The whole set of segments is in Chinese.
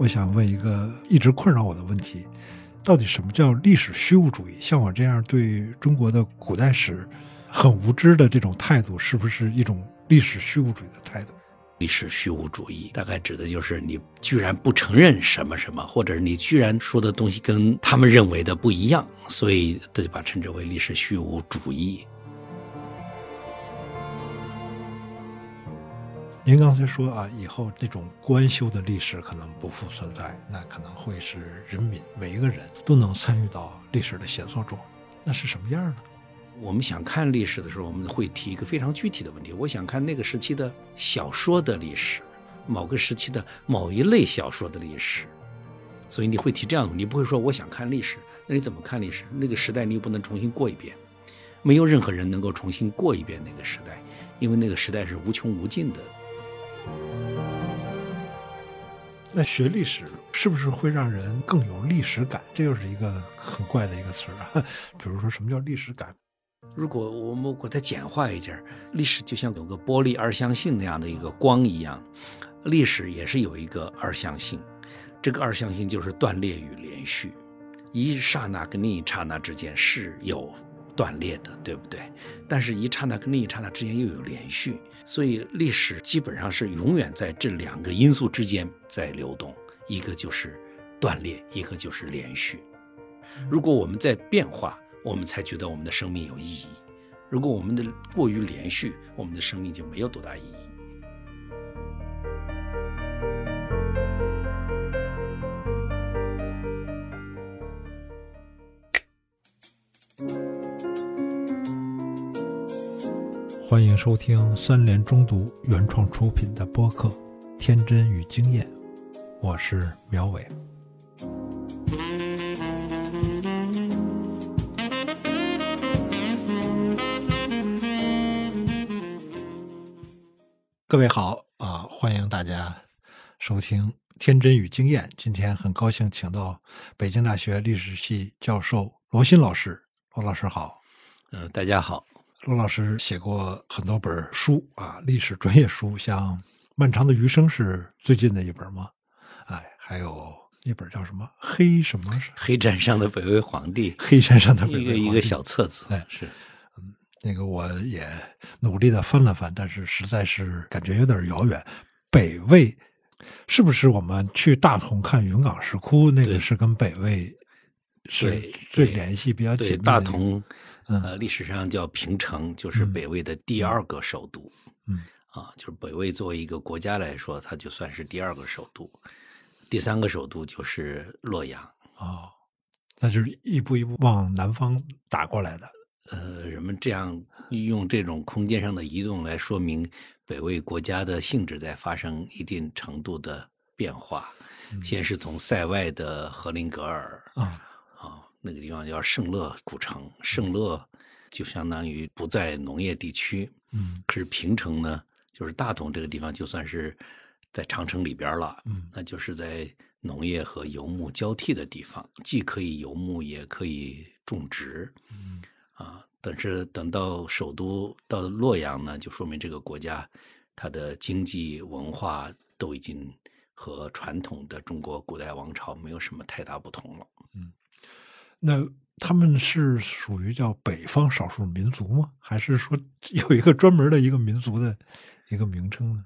我想问一个一直困扰我的问题：到底什么叫历史虚无主义？像我这样对中国的古代史很无知的这种态度，是不是一种历史虚无主义的态度？历史虚无主义大概指的就是你居然不承认什么什么，或者你居然说的东西跟他们认为的不一样，所以这就把称之为历史虚无主义。您刚才说啊，以后这种官修的历史可能不复存在，那可能会是人民每一个人都能参与到历史的写作中，那是什么样呢？我们想看历史的时候，我们会提一个非常具体的问题：我想看那个时期的小说的历史，某个时期的某一类小说的历史。所以你会提这样的，你不会说我想看历史，那你怎么看历史？那个时代你又不能重新过一遍，没有任何人能够重新过一遍那个时代，因为那个时代是无穷无尽的。那学历史是不是会让人更有历史感？这又是一个很怪的一个词儿啊。比如说，什么叫历史感？如果我们把它简化一点，历史就像有个玻璃二象性那样的一个光一样，历史也是有一个二象性。这个二象性就是断裂与连续，一刹那跟另一刹那之间是有断裂的，对不对？但是，一刹那跟另一刹那之间又有连续。所以历史基本上是永远在这两个因素之间在流动，一个就是断裂，一个就是连续。如果我们在变化，我们才觉得我们的生命有意义；如果我们的过于连续，我们的生命就没有多大意义。欢迎收听三联中读原创出品的播客《天真与经验》，我是苗伟。各位好啊，欢迎大家收听《天真与经验》。今天很高兴请到北京大学历史系教授罗新老师。罗老师好，嗯，大家好。罗老师写过很多本书啊，历史专业书，像《漫长的余生》是最近的一本吗？哎，还有那本叫什么《黑什么》？黑山上的北魏皇帝。黑山上的北魏一个一个小册子。哎，是，嗯，那个我也努力的翻了翻，但是实在是感觉有点遥远。北魏是不是我们去大同看云冈石窟那个是跟北魏是最联系比较紧密的？大同。呃，历史上叫平城，就是北魏的第二个首都。嗯，啊，就是北魏作为一个国家来说，它就算是第二个首都。第三个首都就是洛阳。哦，那就是一步一步往南方打过来的。呃，人们这样用这种空间上的移动来说明北魏国家的性质在发生一定程度的变化。先是从塞外的和林格尔。啊。那个地方叫圣乐古城，圣乐就相当于不在农业地区，嗯，可是平城呢，就是大同这个地方，就算是在长城里边了，嗯，那就是在农业和游牧交替的地方，既可以游牧，也可以种植，嗯，啊，但是等到首都到洛阳呢，就说明这个国家它的经济文化都已经和传统的中国古代王朝没有什么太大不同了，嗯。那他们是属于叫北方少数民族吗？还是说 有一个专门的一个民族的一个名称呢？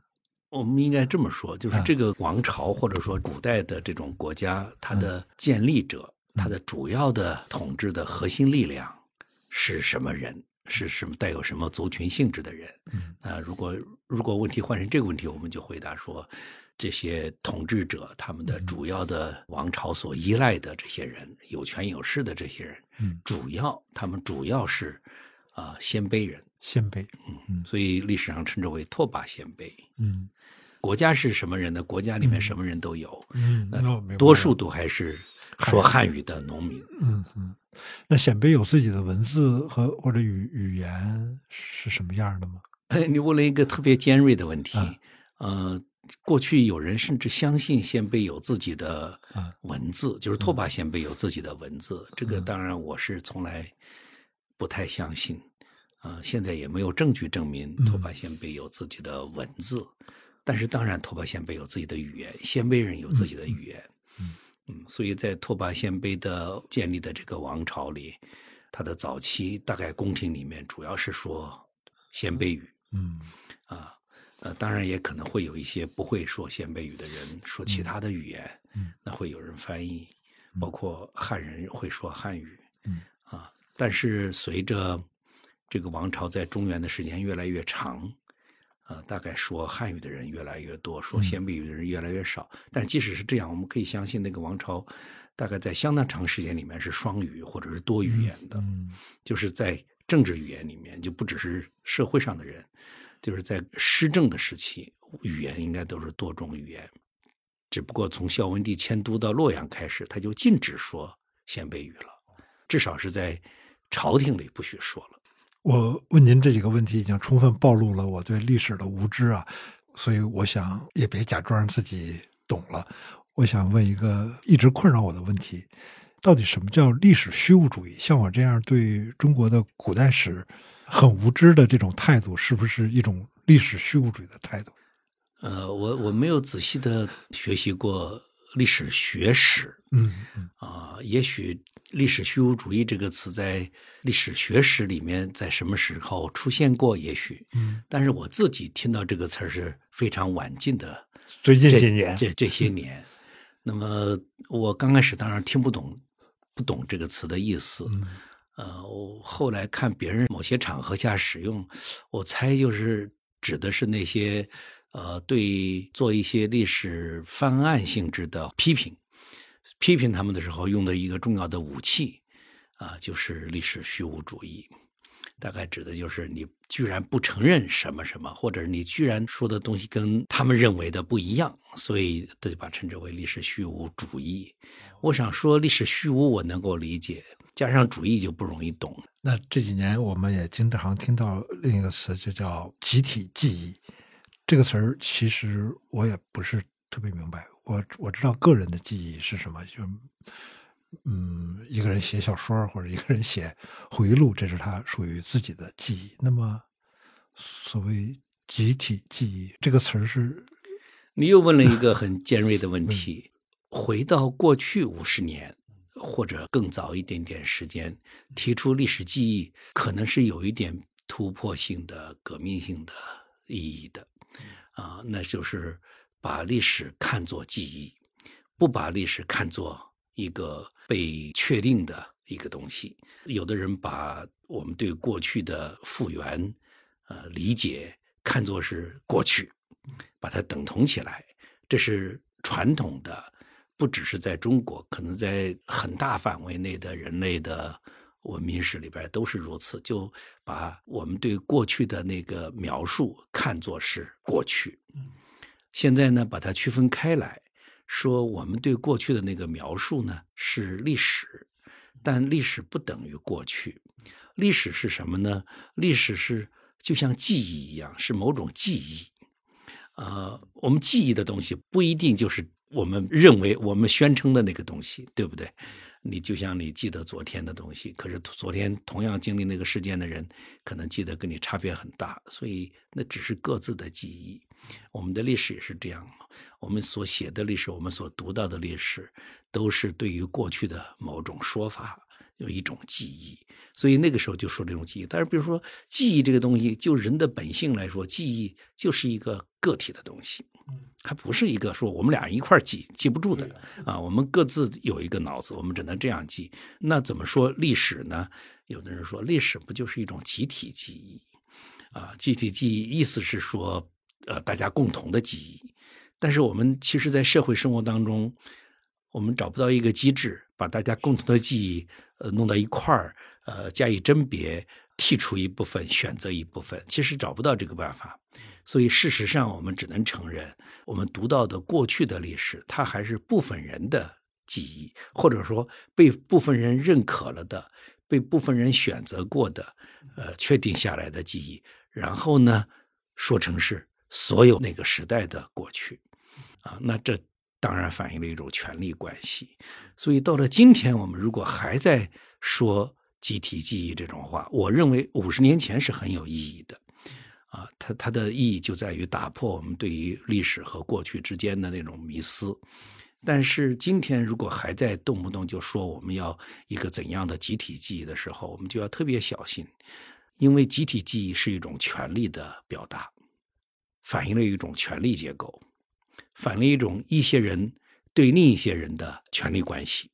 我们应该这么说，就是这个王朝或者说古代的这种国家，它的建立者，它的主要的统治的核心力量是什么人？是什么带有什么族群性质的人？那，如果如果问题换成这个问题，我们就回答说。这些统治者，他们的主要的王朝所依赖的这些人，有权有势的这些人，嗯，主要他们主要是啊鲜卑人，鲜卑，嗯嗯，所以历史上称之为拓跋鲜卑，嗯，国家是什么人呢？国家里面什么人都有，嗯，那多数都还是说汉语的农民，嗯嗯，那鲜卑有自己的文字和或者语语言是什么样的吗？哎，你问了一个特别尖锐的问题，呃。过去有人甚至相信鲜卑有自己的文字，就是拓跋鲜卑有自己的文字。这个当然我是从来不太相信，啊，现在也没有证据证明拓跋鲜卑有自己的文字，但是当然，拓跋鲜卑有自己的语言，鲜卑人有自己的语言。嗯。嗯，所以在拓跋鲜卑的建立的这个王朝里，他的早期大概宫廷里面主要是说鲜卑语嗯。啊，呃，当然也可能会有一些不会说鲜卑语的人说其他的语言，嗯那会有人翻译，包括汉人会说汉语，嗯啊，但是随着这个王朝在中原的时间越来越长，呃，大概说汉语的人越来越多，说鲜卑语的人越来越少。但即使是这样，我们可以相信那个王朝大概在相当长时间里面是双语或者是多语言的，嗯就是在政治语言里面，就不只是社会上的人，就是在施政的时期，语言应该都是多种语言。只不过从孝文帝迁都到洛阳开始，他就禁止说鲜卑语了，至少是在朝廷里不许说了。我问您这几个问题，已经充分暴露了我对历史的无知啊，所以我想也别假装自己懂了。我想问一个一直困扰我的问题：到底什么叫历史虚无主义？像我这样对中国的古代史很无知的这种态度，是不是一种历史虚无主义的态度？呃，我我没有仔细的学习过历史学史嗯嗯啊、也许“历史虚无主义”这个词在历史学史里面在什么时候出现过？也许，嗯，但是我自己听到这个词儿是非常晚近的，最近这几年，这这些年。那么我刚开始当然听不懂，不懂这个词的意思。嗯呃，我后来看别人某些场合下使用，我猜就是指的是那些呃对做一些历史翻案性质的批评，批评他们的时候用的一个重要的武器啊、就是历史虚无主义。大概指的就是你居然不承认什么什么，或者你居然说的东西跟他们认为的不一样，所以这就把称之为历史虚无主义。我想说历史虚无我能够理解，加上主义就不容易懂。那这几年我们也经常听到另一个词，就叫集体记忆。这个词儿其实我也不是特别明白。我我知道个人的记忆是什么，就嗯，一个人写小说或者一个人写回忆录，这是他属于自己的记忆。那么，所谓集体记忆这个词儿是你又问了一个很尖锐的问题，回到过去五十年或者更早一点点时间，提出历史记忆，可能是有一点突破性的、革命性的意义的，啊，那就是把历史看作记忆，不把历史看作一个被确定的一个东西。有的人把我们对过去的复原、呃理解看作是过去，把它等同起来，这是传统的，不只是在中国，可能在很大范围内的人类的文明史里边都是如此，就把我们对过去的那个描述看作是过去。现在呢，把它区分开来，说我们对过去的那个描述呢是历史，但历史不等于过去。历史是什么呢？历史是就像记忆一样，是某种记忆。呃，我们记忆的东西不一定就是我们认为我们宣称的那个东西，对不对？你就像你记得昨天的东西，可是昨天同样经历那个事件的人，可能记得跟你差别很大，所以那只是各自的记忆。我们的历史也是这样，我们所写的历史，我们所读到的历史，都是对于过去的某种说法有一种记忆，所以那个时候就说这种记忆。但是比如说记忆这个东西，就人的本性来说，记忆就是一个个体的东西，它不是一个说我们俩人一块儿记记不住的啊。我们各自有一个脑子，我们只能这样记。那怎么说历史呢？有的人说历史不就是一种集体记忆啊？集体记忆意思是说，呃，大家共同的记忆。但是我们其实，在社会生活当中，我们找不到一个机制，把大家共同的记忆呃弄到一块儿，呃加以甄别，剔除一部分，选择一部分，其实找不到这个办法。所以事实上，我们只能承认，我们读到的过去的历史，它还是部分人的记忆，或者说被部分人认可了的，被部分人选择过的，呃，确定下来的记忆。然后呢，说成是所有那个时代的过去，啊，那这当然反映了一种权力关系。所以到了今天，我们如果还在说集体记忆这种话，我认为五十年前是很有意义的，啊，它它的意义就在于打破我们对于历史和过去之间的那种迷思。但是今天如果还在动不动就说我们要一个怎样的集体记忆的时候，我们就要特别小心，因为集体记忆是一种权力的表达，反映了一种权力结构，反映了一种一些人对另一些人的权力关系。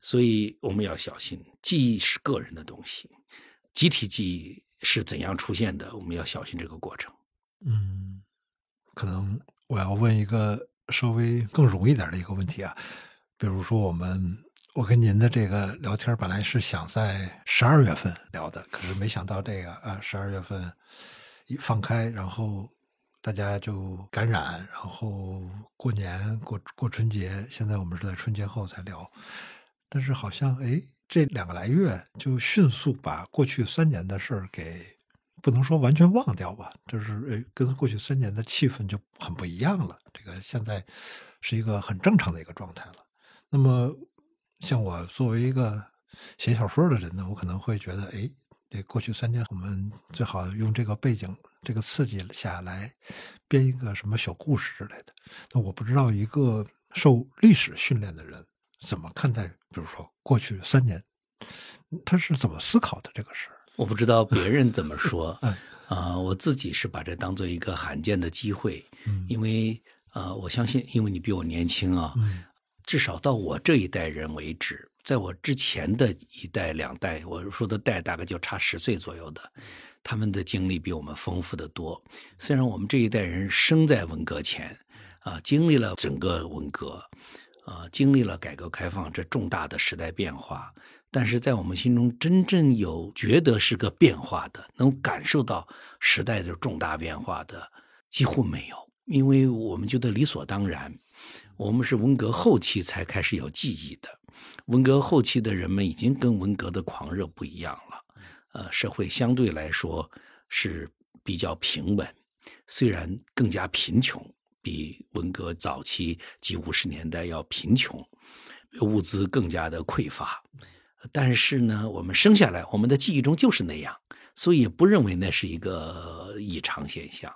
所以我们要小心，记忆是个人的东西，集体记忆是怎样出现的？我们要小心这个过程。嗯，可能我要问一个稍微更容易点的一个问题啊，比如说我们我跟您的这个聊天本来是想在十二月份聊的，可是没想到这个啊，十二月份一放开，然后大家就感染，然后过年过过春节，现在我们是在春节后才聊。但是好像哎，这两个来月就迅速把过去三年的事儿给不能说完全忘掉吧，就是呃，跟过去三年的气氛就很不一样了。这个现在是一个很正常的一个状态了。那么，像我作为一个写小说的人呢，我可能会觉得，哎，这过去三年我们最好用这个背景、这个刺激下来编一个什么小故事之类的。那我不知道一个受历史训练的人。怎么看待？比如说过去三年，他是怎么思考的这个事儿？我不知道别人怎么说。啊，我自己是把这当做一个罕见的机会，因为呃，我相信，因为你比我年轻啊，至少到我这一代人为止，在我之前的一代两代，我说的代大概就差十岁左右的，他们的经历比我们丰富的多。虽然我们这一代人生在文革前，啊，经历了整个文革。啊，经历了改革开放这重大的时代变化，但是在我们心中真正有觉得是个变化的，能感受到时代的重大变化的几乎没有，因为我们觉得理所当然。我们是文革后期才开始有记忆的，文革后期的人们已经跟文革的狂热不一样了。呃，社会相对来说是比较平稳，虽然更加贫穷。比文革早期及五十年代要贫穷，物资更加的匮乏，但是呢，我们生下来，我们的记忆中就是那样，所以也不认为那是一个异常现象。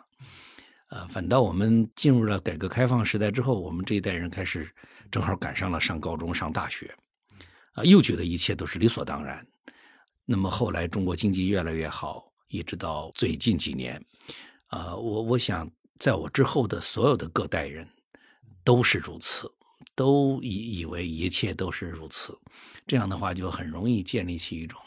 呃，反倒我们进入了改革开放时代之后，我们这一代人开始正好赶上了上高中、上大学，啊，又觉得一切都是理所当然。那么后来中国经济越来越好，一直到最近几年，啊，我我想。在我之后的所有的各代人，都是如此，都以以为一切都是如此，这样的话就很容易建立起一种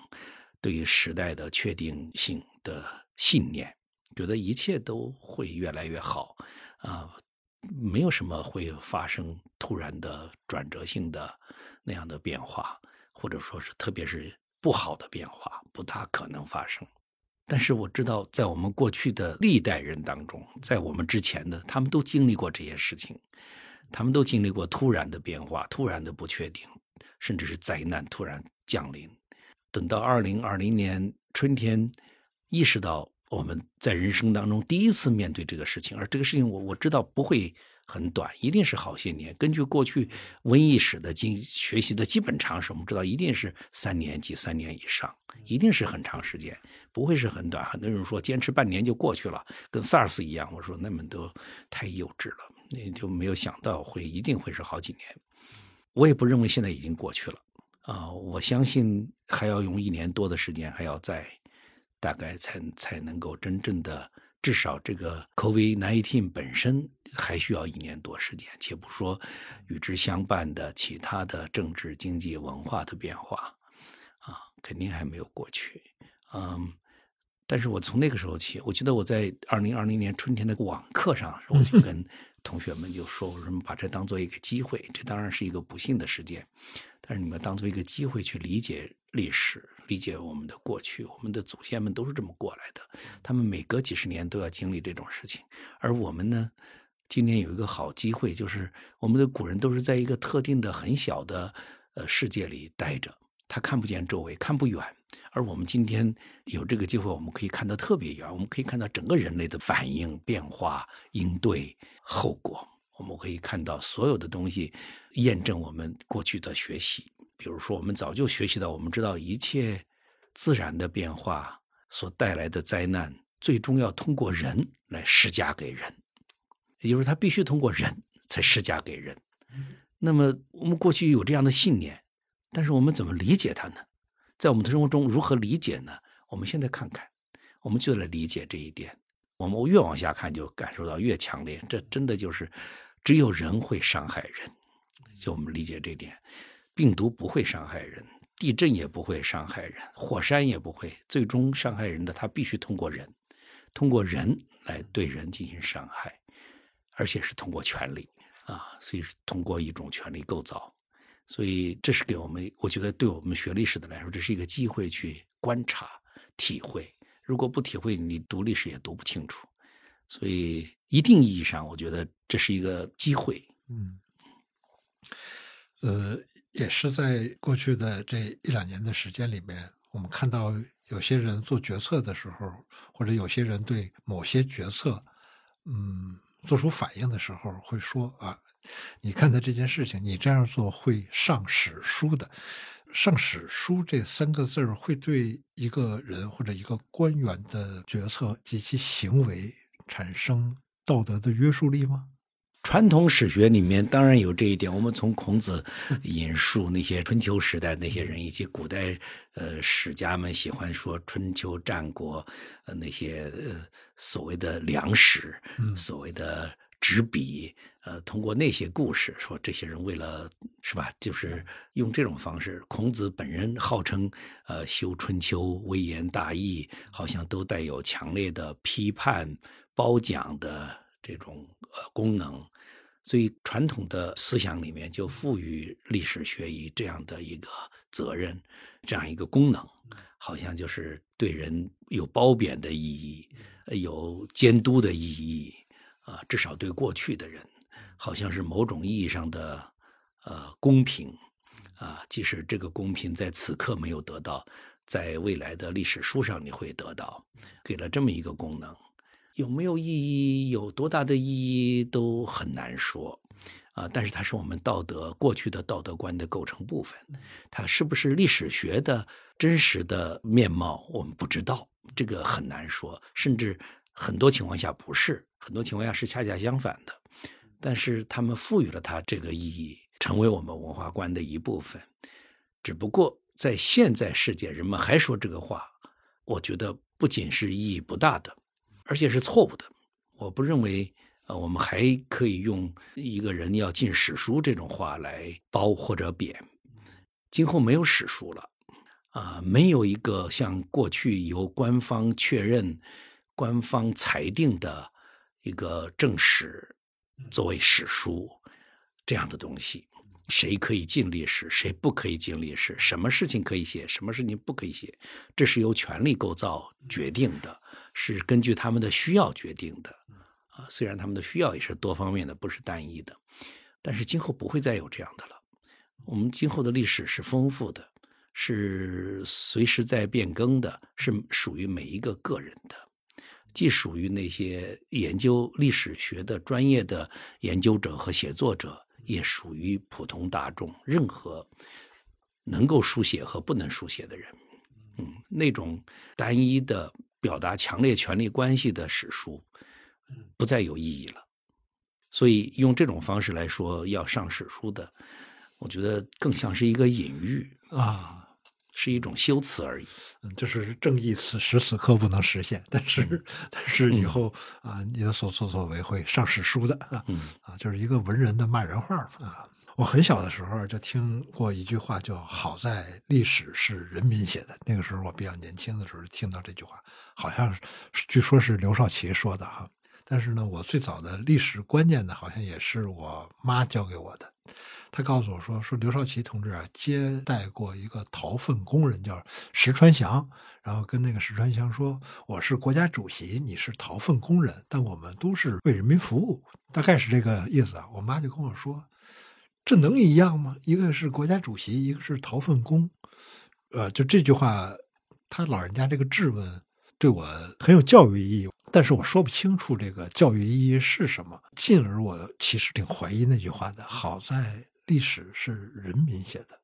对于时代的确定性的信念，觉得一切都会越来越好，啊，没有什么会发生突然的转折性的那样的变化，或者说是特别是不好的变化，不大可能发生。但是我知道，在我们过去的历代人当中，在我们之前的，他们都经历过这些事情，他们都经历过突然的变化、突然的不确定，甚至是灾难突然降临。等到二零二零年春天，意识到我们在人生当中第一次面对这个事情，而这个事情我我知道不会。很短，一定是好些年。根据过去瘟疫史的经学习的基本常识，我们知道一定是三年及三年以上，一定是很长时间，不会是很短。很多人说坚持半年就过去了，跟 SARS 一样。我说那么多太幼稚了，那就没有想到会一定会是好几年。我也不认为现在已经过去了啊，我相信还要用一年多的时间，还要再大概才才能够真正的。至少这个 COVID-19 本身还需要一年多时间，且不说与之相伴的其他的政治、经济、文化的变化，啊，肯定还没有过去。嗯，但是我从那个时候起，我记得我在二零二零年春天的网课上，我就跟同学们就说：“我说把这当做一个机会，这当然是一个不幸的事件，但是你们当做一个机会去理解历史。”理解我们的过去，我们的祖先们都是这么过来的。他们每隔几十年都要经历这种事情，而我们呢，今年有一个好机会，就是我们的古人都是在一个特定的很小的呃世界里待着，他看不见周围，看不远。而我们今天有这个机会，我们可以看到特别远，我们可以看到整个人类的反应、变化、应对、后果。我们可以看到所有的东西，验证我们过去的学习。比如说，我们早就学习到，我们知道一切自然的变化所带来的灾难最终要通过人来施加给人，也就是他必须通过人才施加给人。那么我们过去有这样的信念，但是我们怎么理解它呢？在我们的生活中如何理解呢？我们现在看看，我们就来理解这一点。我们越往下看，就感受到越强烈。这真的就是只有人会伤害人，就我们理解这点。病毒不会伤害人，地震也不会伤害人，火山也不会。最终伤害人的，他必须通过人，通过人来对人进行伤害，而且是通过权力。啊，所以是通过一种权力构造，所以这是给我们，我觉得对我们学历史的来说，这是一个机会去观察、体会。如果不体会，你读历史也读不清楚。所以，一定意义上，我觉得这是一个机会。嗯，呃，也是在过去的这一两年的时间里面，我们看到有些人做决策的时候，或者有些人对某些决策，嗯。做出反应的时候会说啊，你看待这件事情，你这样做会上史书的。上史书这三个字儿会对一个人或者一个官员的决策及其行为产生道德的约束力吗？传统史学里面当然有这一点。我们从孔子 引述那些春秋时代那些人，以及古代呃史家们喜欢说春秋战国呃那些呃所谓的良史，所谓的执笔，呃，通过那些故事说这些人为了是吧，就是用这种方式。孔子本人号称呃修春秋微言大义，好像都带有强烈的批判褒奖的这种呃功能。所以，传统的思想里面就赋予历史学以这样的一个责任，这样一个功能，好像就是对人有褒贬的意义，有监督的意义，啊，至少对过去的人，好像是某种意义上的呃公平，啊，即使这个公平在此刻没有得到，在未来的历史书上你会得到，给了这么一个功能。有没有意义？有多大的意义都很难说，啊！但是它是我们道德过去的道德观的构成部分，它是不是历史学的真实的面貌，我们不知道，这个很难说。甚至很多情况下不是，很多情况下是恰恰相反的。但是他们赋予了它这个意义，成为我们文化观的一部分。只不过在现在世界，人们还说这个话，我觉得不仅是意义不大的。而且是错误的，我不认为，呃，我们还可以用一个人要进史书这种话来褒或者贬。今后没有史书了，啊，没有一个像过去由官方确认、官方裁定的一个正史作为史书这样的东西。谁可以进历史，谁不可以进历史？什么事情可以写，什么事情不可以写？这是由权力构造决定的，是根据他们的需要决定的。啊，虽然他们的需要也是多方面的，不是单一的，但是今后不会再有这样的了。我们今后的历史是丰富的，是随时在变更的，是属于每一个个人的，既属于那些研究历史学的专业的研究者和写作者。也属于普通大众，任何能够书写和不能书写的人，嗯，那种单一的表达强烈权力关系的史书，不再有意义了。所以用这种方式来说要上史书的，我觉得更像是一个隐喻啊。是一种修辞而已，嗯，就是正义此时此刻不能实现，但是但是以后啊，你的所作所为会上史书的啊，啊，就是一个文人的骂人话啊。我很小的时候就听过一句话，叫“好在历史是人民写的”。那个时候我比较年轻的时候听到这句话，好像据说是刘少奇说的哈。但是呢，我最早的历史观念呢，好像也是我妈教给我的。他告诉我说：“说刘少奇同志啊，接待过一个掏粪工人，叫石川祥，然后跟那个石川祥说，我是国家主席，你是掏粪工人，但我们都是为人民服务，大概是这个意思啊。”我妈就跟我说：“这能一样吗？一个是国家主席，一个是掏粪工，呃，就这句话，他老人家这个质问对我很有教育意义，但是我说不清楚这个教育意义是什么，进而我其实挺怀疑那句话的。好在。”历史是人民写的，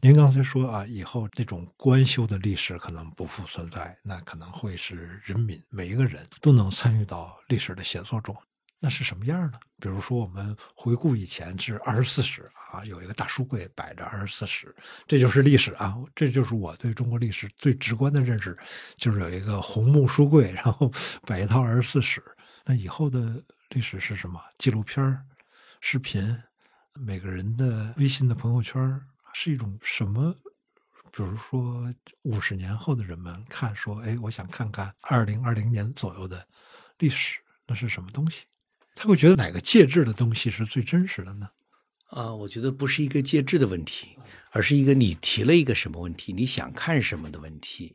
您刚才说啊，以后这种官修的历史可能不复存在，那可能会是人民每一个人都能参与到历史的写作中。那是什么样呢？比如说，我们回顾以前是二十四史啊，有一个大书柜摆着二十四史，这就是历史啊。这就是我对中国历史最直观的认识，就是有一个红木书柜，然后 摆一套二十四史。那以后的历史是什么？纪录片、视频，每个人的微信的朋友圈是一种什么？比如说，五十年后的人们看说：“哎，我想看看二零二零年左右的历史，那是什么东西？”他会觉得哪个介质的东西是最真实的呢？啊，我觉得不是一个介质的问题，而是一个你提了一个什么问题，你想看什么的问题。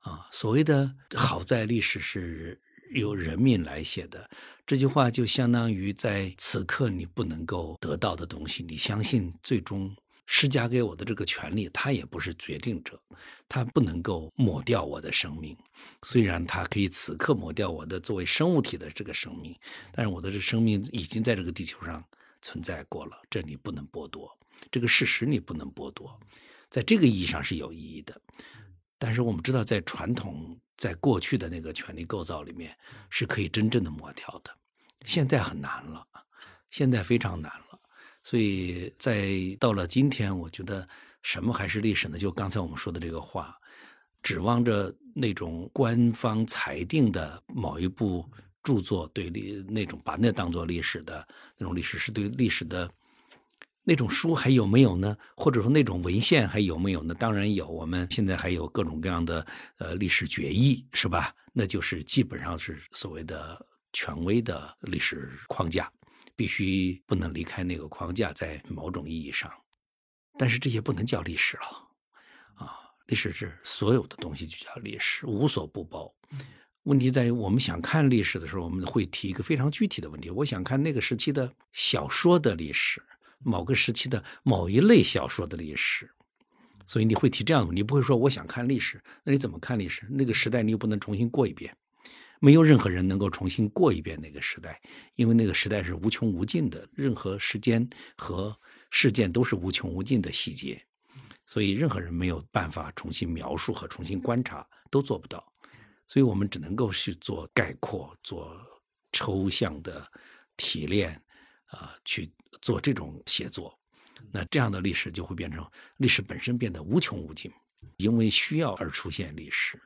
啊，所谓的好在历史是由人民来写的，这句话就相当于在此刻你不能够得到的东西，你相信最终。施加给我的这个权利，他也不是决定者，他不能够抹掉我的生命。虽然他可以此刻抹掉我的作为生物体的这个生命，但是我的这生命已经在这个地球上存在过了，这你不能剥夺，这个事实你不能剥夺，在这个意义上是有意义的。但是我们知道，在传统在过去的那个权力构造里面，是可以真正的抹掉的，现在很难了，现在非常难了。所以在到了今天，我觉得什么还是历史呢？就刚才我们说的这个话，指望着那种官方裁定的某一部著作对历那种把那当做历史的那种历史是对历史的那种书还有没有呢？或者说那种文献还有没有呢？当然有，我们现在还有各种各样的呃历史决议，是吧？那就是基本上是所谓的权威的历史框架。必须不能离开那个框架，在某种意义上，但是这些不能叫历史了，啊，历史是所有的东西就叫历史，无所不包。问题在于，我们想看历史的时候，我们会提一个非常具体的问题：我想看那个时期的小说的历史，某个时期的某一类小说的历史。所以你会提这样的，你不会说我想看历史，那你怎么看历史？那个时代你又不能重新过一遍。没有任何人能够重新过一遍那个时代，因为那个时代是无穷无尽的，任何时间和事件都是无穷无尽的细节，所以任何人没有办法重新描述和重新观察，都做不到。所以我们只能够去做概括、做抽象的提炼，啊，去做这种写作。那这样的历史就会变成历史本身变得无穷无尽，因为需要而出现历史。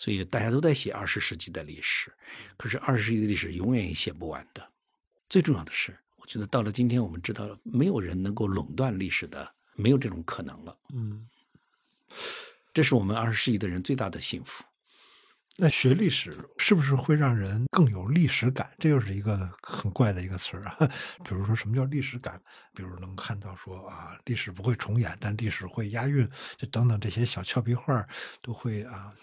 所以大家都在写二十世纪的历史，可是二十世纪的历史永远也写不完的。最重要的是，我觉得到了今天，我们知道了没有人能够垄断历史的，没有这种可能了。嗯，这是我们二十世纪的人最大的幸福。那学历史是不是会让人更有历史感？这又是一个很怪的一个词儿啊。比如说，什么叫历史感？比如能看到说啊，历史不会重演，但历史会押韵，就等等这些小俏皮话都会啊。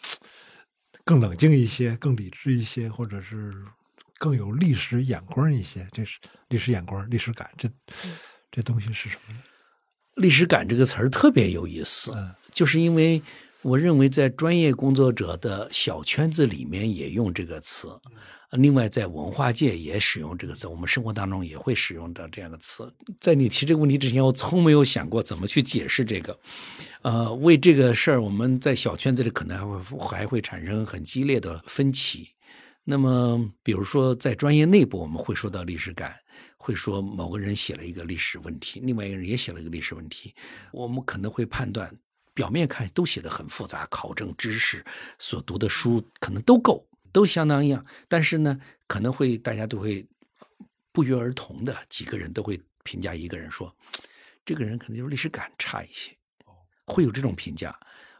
更冷静一些，更理智一些，或者是更有历史眼光一些，这是历史眼光、历史感。这这东西是什么呢？历史感这个词儿特别有意思，就是因为我认为在专业工作者的小圈子里面也用这个词。另外，在文化界也使用这个词，我们生活当中也会使用到这样的词。在你提这个问题之前，我从没有想过怎么去解释这个。呃，为这个事儿，我们在小圈子里可能还会还会产生很激烈的分歧。那么，比如说在专业内部，我们会说到历史感，会说某个人写了一个历史问题，另外一个人也写了一个历史问题，我们可能会判断，表面看都写的很复杂，考证知识，所读的书可能都够。都相当一样，但是呢，可能会大家都会不约而同的几个人都会评价一个人说，这个人可能就是历史感差一些，会有这种评价。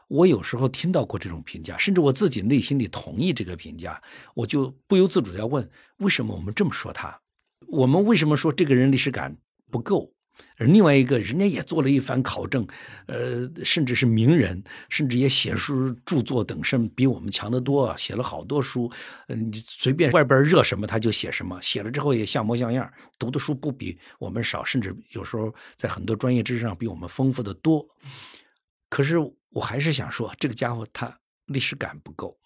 我有时候听到过这种评价，甚至我自己内心里同意这个评价，我就不由自主的要问：为什么我们这么说他？我们为什么说这个人历史感不够？而另外一个人家也做了一番考证，呃，甚至是名人，甚至也写书著作等，甚比我们强得多，写了好多书。嗯，你随便外边热什么他就写什么，写了之后也像模像样，读的书不比我们少，甚至有时候在很多专业知识上比我们丰富的多。可是我还是想说，这个家伙他历史感不够，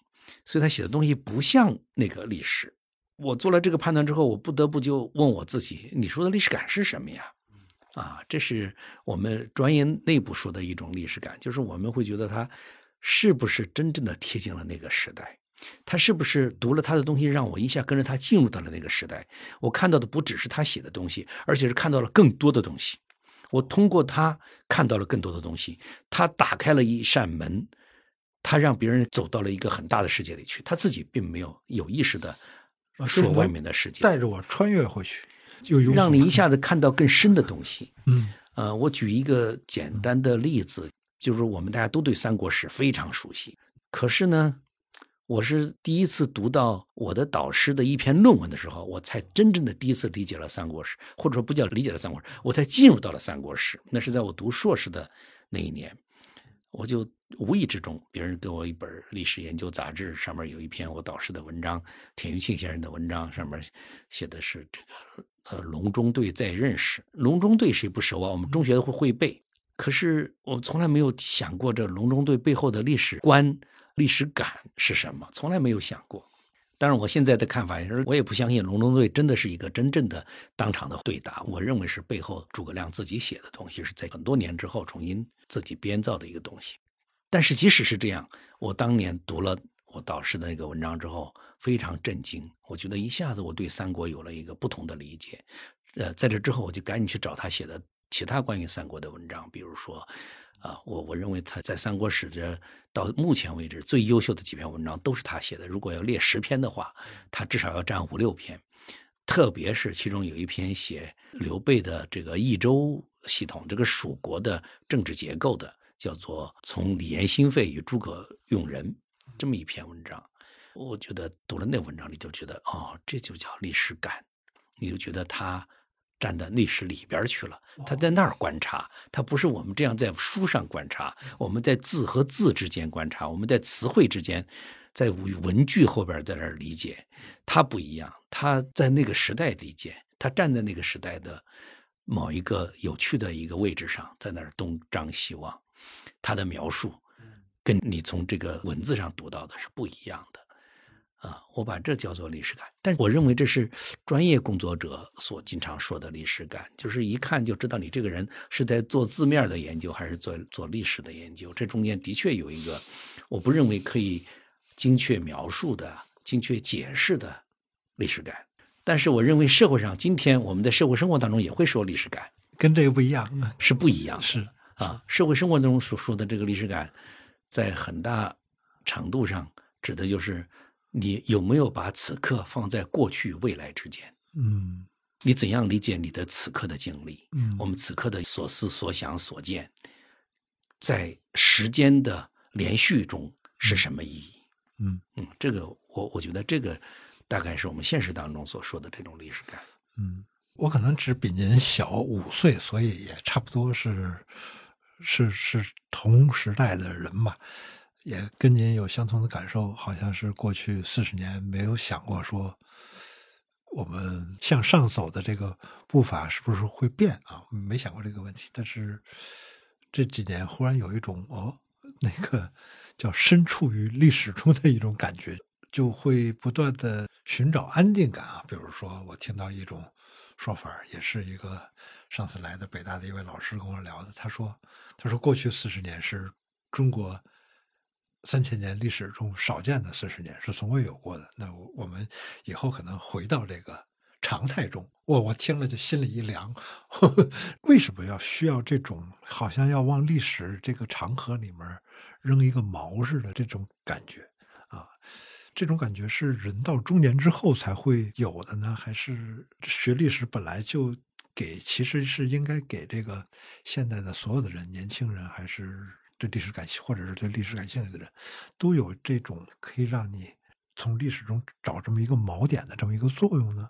所以他写的东西不像那个历史。我做了这个判断之后，我不得不就问我自己：你说的历史感是什么呀？啊，这是我们专业内部说的一种历史感，就是我们会觉得他是不是真正的贴近了那个时代，他是不是读了他的东西，让我一下跟着他进入到了那个时代。我看到的不只是他写的东西，而且是看到了更多的东西。我通过他看到了更多的东西，他打开了一扇门，他让别人走到了一个很大的世界里去，他自己并没有有意识的说外面的世界，带着我穿越回去，就让你一下子看到更深的东西。嗯，呃，我举一个简单的例子，就是我们大家都对三国史非常熟悉，可是呢。我是第一次读到我的导师的一篇论文的时候，我才真正的第一次理解了三国史，或者说不叫理解了三国史，我才进入到了三国史。那是在我读硕士的那一年，我就无意之中，别人给我一本历史研究杂志，上面有一篇我导师的文章，田余庆先生的文章，上面写的是这个呃隆中对在认识。隆中对谁不熟啊？我们中学会会背，可是我从来没有想过这隆中对背后的历史观。历史感是什么？从来没有想过。当然，我现在的看法也是，我也不相信隆中对真的是一个真正的当场的对答。我认为是背后诸葛亮自己写的东西，是在很多年之后重新自己编造的一个东西。但是即使是这样，我当年读了我导师的那个文章之后，非常震惊。我觉得一下子我对三国有了一个不同的理解。呃，在这之后，我就赶紧去找他写的其他关于三国的文章，比如说。啊，我我认为他在三国史这到目前为止最优秀的几篇文章都是他写的。如果要列十篇的话，他至少要占五六篇。特别是其中有一篇写刘备的这个益州系统，这个蜀国的政治结构的，叫做《从李严心肺与诸葛用人》这么一篇文章。我觉得读了那文章，你就觉得哦，这就叫历史感，你就觉得他。站在历史里边去了，他在那儿观察，他不是我们这样在书上观察，我们在字和字之间观察，我们在词汇之间，在文句后边在那儿理解，他不一样，他在那个时代理解，他站在那个时代的某一个有趣的一个位置上，在那儿东张西望，他的描述跟你从这个文字上读到的是不一样的。啊，我把这叫做历史感，但我认为这是专业工作者所经常说的历史感，就是一看就知道你这个人是在做字面的研究，还是做做历史的研究。这中间的确有一个，我不认为可以精确描述的、精确解释的历史感。但是我认为社会上今天我们在社会生活当中也会说历史感，跟这个不一样，是不一样。是啊，社会生活中所说的这个历史感，在很大程度上指的就是。你有没有把此刻放在过去、未来之间？嗯，你怎样理解你的此刻的经历？嗯，我们此刻的所思所想所见，在时间的连续中是什么意义？嗯嗯，这个我我觉得这个大概是我们现实当中所说的这种历史感。嗯，我可能只比您小五岁，所以也差不多是是是同时代的人嘛。也跟您有相同的感受，好像是过去四十年没有想过说，我们向上走的这个步伐是不是会变啊？没想过这个问题。但是这几年忽然有一种哦，那个叫身处于历史中的一种感觉，就会不断的寻找安定感啊。比如说，我听到一种说法，也是一个上次来的北大的一位老师跟我聊的，他说，他说过去四十年是中国。三千年历史中少见的四十年是从未有过的。那我们以后可能回到这个常态中。我我听了就心里一凉。为什么要需要这种好像要往历史这个长河里面扔一个锚似的这种感觉啊？这种感觉是人到中年之后才会有的呢，还是学历史本来就给？其实是应该给这个现在的所有的人，年轻人还是？对历史感兴，或者是对历史感兴趣的人，都有这种可以让你从历史中找这么一个锚点的这么一个作用呢。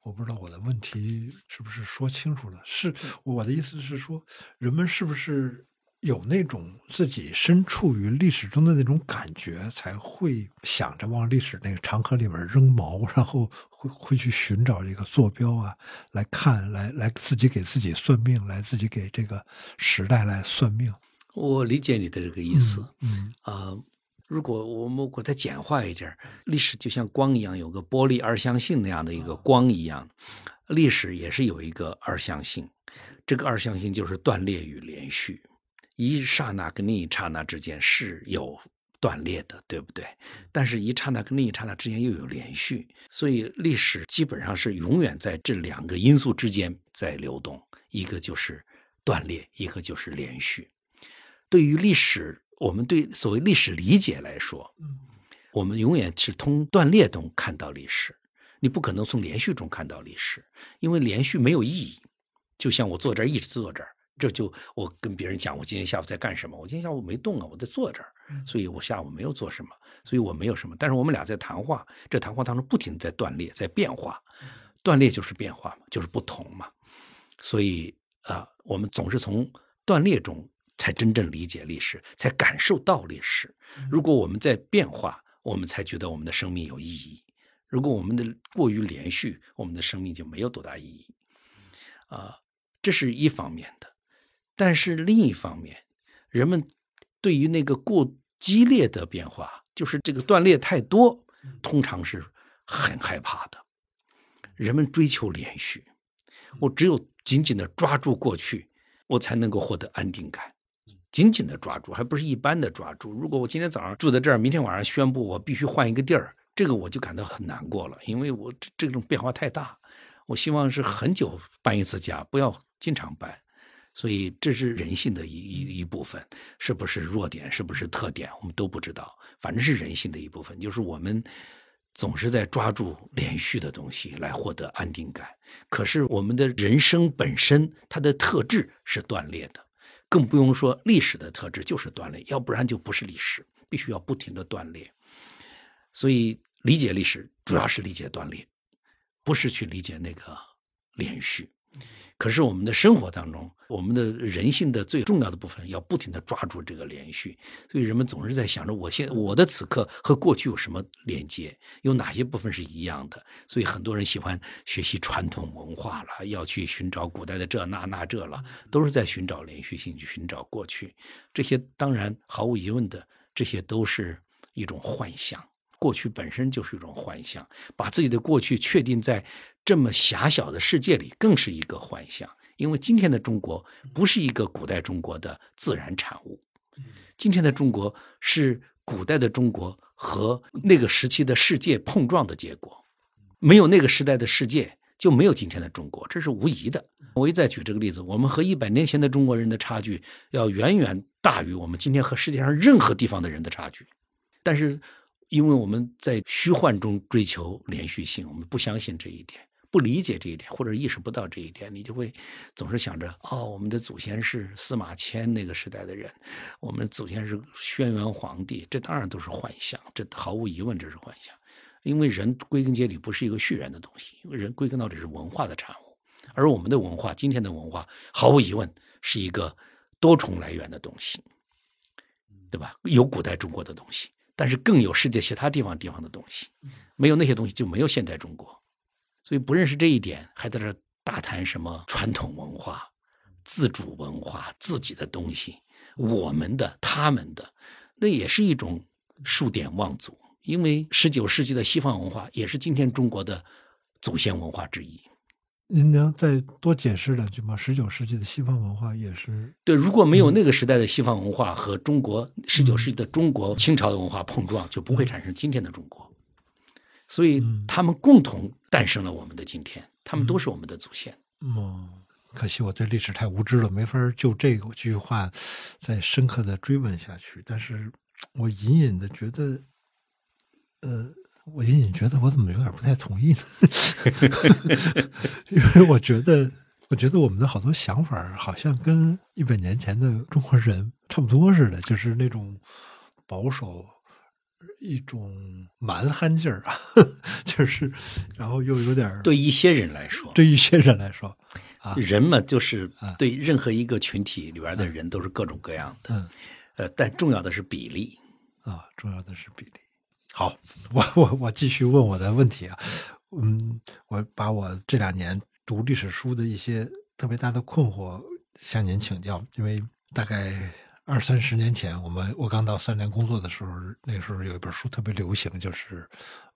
我不知道我的问题是不是说清楚了？是我的意思是说，人们是不是有那种自己身处于历史中的那种感觉，才会想着往历史那个长河里面扔锚，然后会会去寻找这个坐标啊，来看，来来自己给自己算命，来自己给这个时代来算命。我理解你的这个意思，嗯啊，如果我们给它简化一点，历史就像光一样，有个玻璃二象性那样的一个光一样，历史也是有一个二象性，这个二象性就是断裂与连续，一刹那跟另一刹那之间是有断裂的，对不对？但是，一刹那跟另一刹那之间又有连续，所以历史基本上是永远在这两个因素之间在流动，一个就是断裂，一个就是连续。对于历史，我们对所谓历史理解来说，我们永远是从断裂中看到历史，你不可能从连续中看到历史，因为连续没有意义。就像我坐这儿一直坐这儿，这就我跟别人讲我今天下午在干什么，我今天下午没动啊，我在坐这儿，所以我下午没有做什么，所以我没有什么。但是我们俩在谈话，这谈话当中不停在断裂，在变化，断裂就是变化嘛，就是不同嘛。所以啊，我们总是从断裂中才真正理解历史，才感受到历史。如果我们在变化，我们才觉得我们的生命有意义。如果我们的过于连续，我们的生命就没有多大意义。啊。这是一方面的，但是另一方面，人们对于那个过激烈的变化，就是这个断裂太多，通常是很害怕的。人们追求连续，我只有紧紧的抓住过去，我才能够获得安定感。紧紧的抓住，还不是一般的抓住。如果我今天早上住在这儿，明天晚上宣布我必须换一个地儿，这个我就感到很难过了，因为我这种变化太大。我希望是很久搬一次家，不要。经常搬，所以这是人性的一一一部分，是不是弱点，是不是特点，我们都不知道。反正是人性的一部分，就是我们总是在抓住连续的东西来获得安定感。可是我们的人生本身，它的特质是断裂的，更不用说历史的特质就是断裂，要不然就不是历史，必须要不停的断裂。所以理解历史，主要是理解断裂，不是去理解那个连续。可是我们的生活当中，我们的人性的最重要的部分，要不停的抓住这个连续。所以人们总是在想着，我现我的此刻和过去有什么连接，有哪些部分是一样的。所以很多人喜欢学习传统文化了，要去寻找古代的这那那这了，都是在寻找连续性，去寻找过去。这些当然毫无疑问的，这些都是一种幻象。过去本身就是一种幻象，把自己的过去确定在这么狭小的世界里，更是一个幻象。因为今天的中国不是一个古代中国的自然产物，今天的中国是古代的中国和那个时期的世界碰撞的结果。没有那个时代的世界，就没有今天的中国，这是无疑的。我一再举这个例子，我们和一百年前的中国人的差距，要远远大于我们今天和世界上任何地方的人的差距。但是。因为我们在虚幻中追求连续性，我们不相信这一点，不理解这一点，或者意识不到这一点，你就会总是想着：哦，我们的祖先是司马迁那个时代的人，我们祖先是轩辕皇帝，这当然都是幻象，这毫无疑问这是幻象。因为人归根结底不是一个血缘的东西，因为人归根到底是文化的产物，而我们的文化，今天的文化，毫无疑问是一个多重来源的东西，对吧？有古代中国的东西。但是更有世界其他地方地方的东西，没有那些东西就没有现代中国，所以不认识这一点，还在这大谈什么传统文化、自主文化、自己的东西，我们的、他们的，那也是一种数典忘祖。因为十九世纪的西方文化也是今天中国的祖先文化之一。您能再多解释两句吗？十九世纪的西方文化也是对，如果没有那个时代的西方文化和中国十九世纪的中国清朝的文化碰撞，就不会产生今天的中国。所以他们共同诞生了我们的今天，他们都是我们的祖先。嗯，可惜我对历史太无知了，没法就这句话再深刻的追问下去。但是我隐隐的觉得，呃。我隐隐觉得我怎么有点不太同意呢？因为我觉得，我觉得我们的好多想法好像跟一百年前的中国人差不多似的，就是那种保守、一种蛮憨劲儿啊，就是，然后又有点对一些人来说，对一些人来说，啊，人嘛，就是 对任何一个群体里边的人都是各种各样的，嗯，呃，但重要的是比例啊，重要的是比例。好，我我我继续问我的问题啊，嗯，我把我这两年读历史书的一些特别大的困惑向您请教，因为大概二三十年前，我们我刚到三联工作的时候，那个时候有一本书特别流行，就是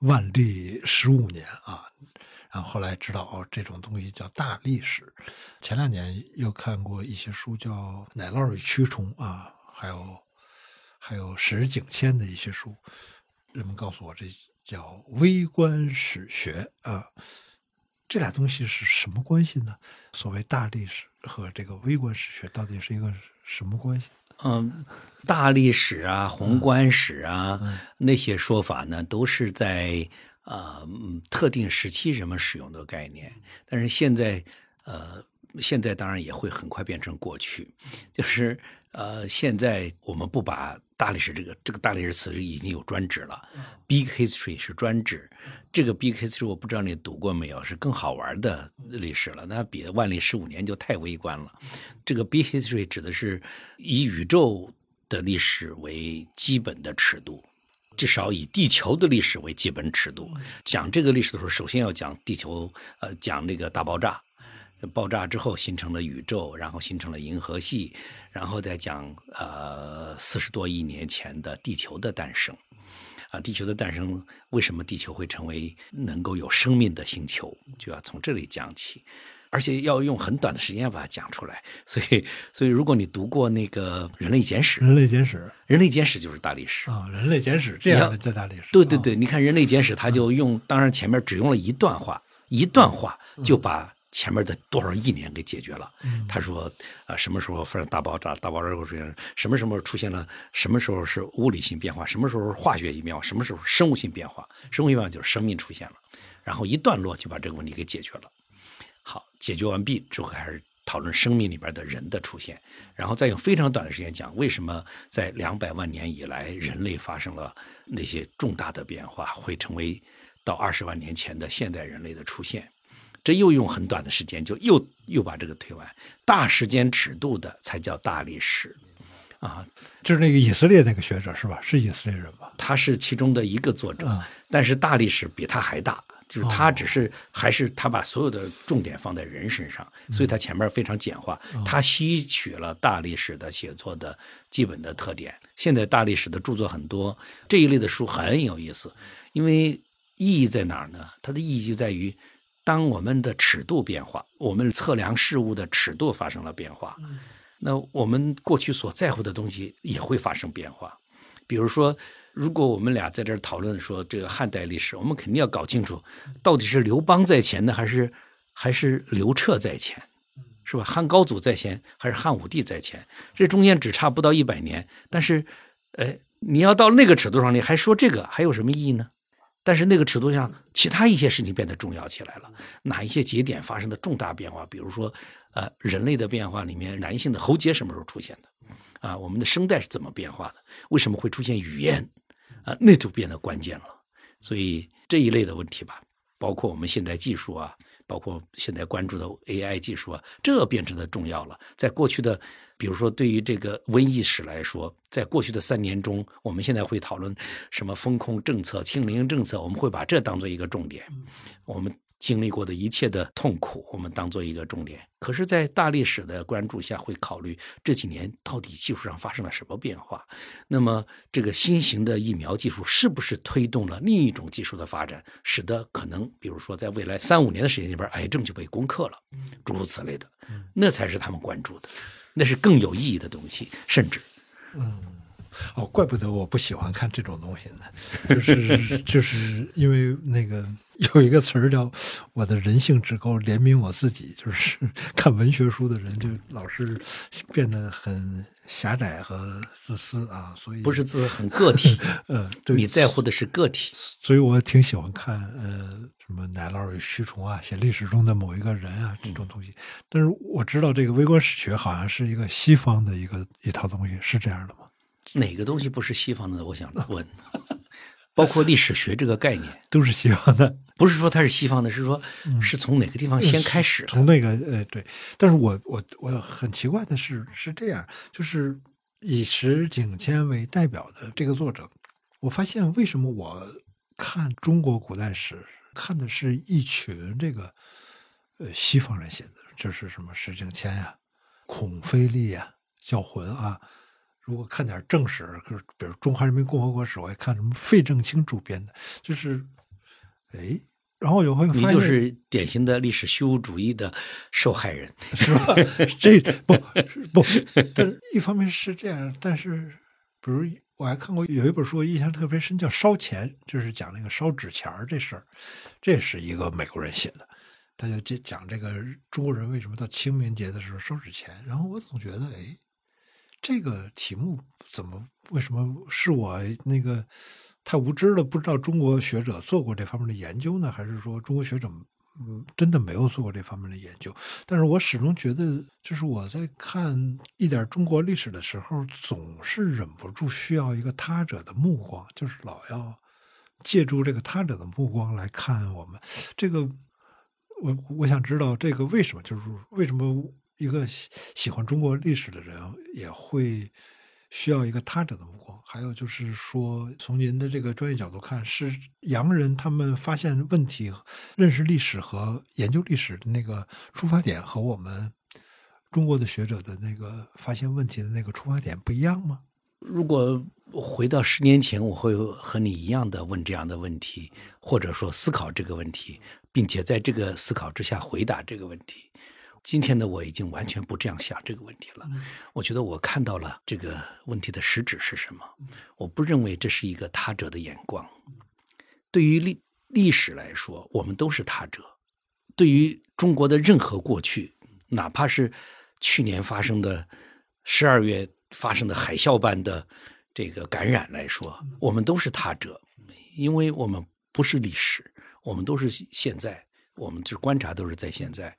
《万历十五年》啊，然后后来知道哦，这种东西叫大历史。前两年又看过一些书，叫《奶酪与蛆虫》啊，还有还有史景谦的一些书，人们告诉我这叫微观史学啊。这俩东西是什么关系呢？所谓大历史和这个微观史学到底是一个什么关系？嗯，大历史啊，宏观史啊，那些说法呢，都是在呃特定时期人们使用的概念。但是现在，呃，现在当然也会很快变成过去。就是呃，现在我们不把大历史这个这个大历史词已经有专指了，big history 是专指。这个 big history 我不知道你读过没有，是更好玩的历史了。那比万历十五年就太微观了。这个 big history 指的是以宇宙的历史为基本的尺度，至少以地球的历史为基本尺度。讲这个历史的时候，首先要讲地球，呃，讲那个大爆炸，爆炸之后形成了宇宙，然后形成了银河系，然后再讲呃四十多亿年前的地球的诞生。啊，地球的诞生，为什么地球会成为能够有生命的星球，就要从这里讲起，而且要用很短的时间把它讲出来。所以，所以如果你读过那个《人类简史》，《人类简史》，《人类简史》就是大历史啊，《人类简史》这样的叫大历史。对对对，你看《人类简史》，他就用，当然前面只用了一段话，一段话就把。前面的多少亿年给解决了。他说：“啊，什么时候发生大爆炸？大爆炸后出现什么什么出现了？什么时候是物理性变化？什么时候是化学性变化？什么时候生物性变化？生物性变化就是生命出现了。然后一段落就把这个问题给解决了。好，解决完毕之后开始讨论生命里边的人的出现，然后再用非常短的时间讲为什么在两百万年以来人类发生了那些重大的变化，会成为到二十万年前的现代人类的出现。”这又用很短的时间，就又又把这个推完。大时间尺度的才叫大历史，啊，就是那个以色列那个学者是吧？是以色列人吧？他是其中的一个作者，但是大历史比他还大，就是他只是还是他把所有的重点放在人身上，所以他前面非常简化。他吸取了大历史的写作的基本的特点。现在大历史的著作很多，这一类的书很有意思，因为意义在哪儿呢？它的意义就在于。当我们的尺度变化，我们测量事物的尺度发生了变化，那我们过去所在乎的东西也会发生变化。比如说，如果我们俩在这儿讨论说这个汉代历史，我们肯定要搞清楚，到底是刘邦在前呢，还是还是刘彻在前，是吧？汉高祖在前，还是汉武帝在前？这中间只差不到一百年，但是，哎，你要到那个尺度上，你还说这个还有什么意义呢？但是那个尺度上，其他一些事情变得重要起来了。哪一些节点发生的重大变化？比如说，呃，人类的变化里面，男性的喉结什么时候出现的？啊，我们的声带是怎么变化的？为什么会出现语言？啊，那就变得关键了。所以这一类的问题吧，包括我们现代技术啊，包括现在关注的 AI 技术啊，这变成的重要了。在过去的。比如说，对于这个瘟疫史来说，在过去的三年中，我们现在会讨论什么风控政策、清零政策，我们会把这当做一个重点。我们经历过的一切的痛苦，我们当做一个重点。可是，在大历史的关注下，会考虑这几年到底技术上发生了什么变化？那么，这个新型的疫苗技术是不是推动了另一种技术的发展，使得可能，比如说，在未来三五年的时间里边，癌症就被攻克了，诸如此类的，那才是他们关注的。那是更有意义的东西，甚至，嗯，哦，怪不得我不喜欢看这种东西呢，就是 就是因为那个有一个词儿叫“我的人性之高怜悯我自己”，就是 看文学书的人就老是变得很狭窄和自私啊，所以不是自很个体，嗯，你在乎的是个体，所以我挺喜欢看呃。什么奶酪与蛆虫啊，写历史中的某一个人啊，这种东西。但是我知道这个微观史学好像是一个西方的一个一套东西，是这样的吗？哪个东西不是西方的？我想问，包括历史学这个概念都是西方的，不是说它是西方的，是说是从哪个地方先开始？从那个呃对。但是我我我很奇怪的是是这样，就是以石景谦为代表的这个作者，我发现为什么我看中国古代史。看的是一群这个，呃，西方人写的，就是什么石景谦呀、孔飞利呀、教魂啊。如果看点正史，就是比如中华人民共和国史，我还看什么费正清主编的，就是，哎，然后有会发现，你就是典型的历史虚无主义的受害人，是吧？这不不，但是一方面是这样，但是比如我还看过有一本书，印象特别深，叫《烧钱》，就是讲那个烧纸钱儿这事儿，这是一个美国人写的，他就讲讲这个中国人为什么到清明节的时候烧纸钱。然后我总觉得，哎，这个题目怎么为什么是我那个？太无知了，不知道中国学者做过这方面的研究呢，还是说中国学者嗯真的没有做过这方面的研究？但是我始终觉得，就是我在看一点中国历史的时候，总是忍不住需要一个他者的目光，就是老要借助这个他者的目光来看我们。这个，我我想知道这个为什么，就是为什么一个喜喜欢中国历史的人也会。需要一个他者的目光，还有就是说，从您的这个专业角度看，是洋人他们发现问题、认识历史和研究历史的那个出发点和我们中国的学者的那个发现问题的那个出发点不一样吗？如果回到十年前，我会和你一样的问这样的问题，或者说思考这个问题，并且在这个思考之下回答这个问题。今天的我已经完全不这样想这个问题了。我觉得我看到了这个问题的实质是什么。我不认为这是一个他者的眼光。对于历历史来说，我们都是他者。对于中国的任何过去，哪怕是去年发生的十二月发生的海啸般的这个感染来说，我们都是他者，因为我们不是历史，我们都是现在，我们就是观察都是在现在。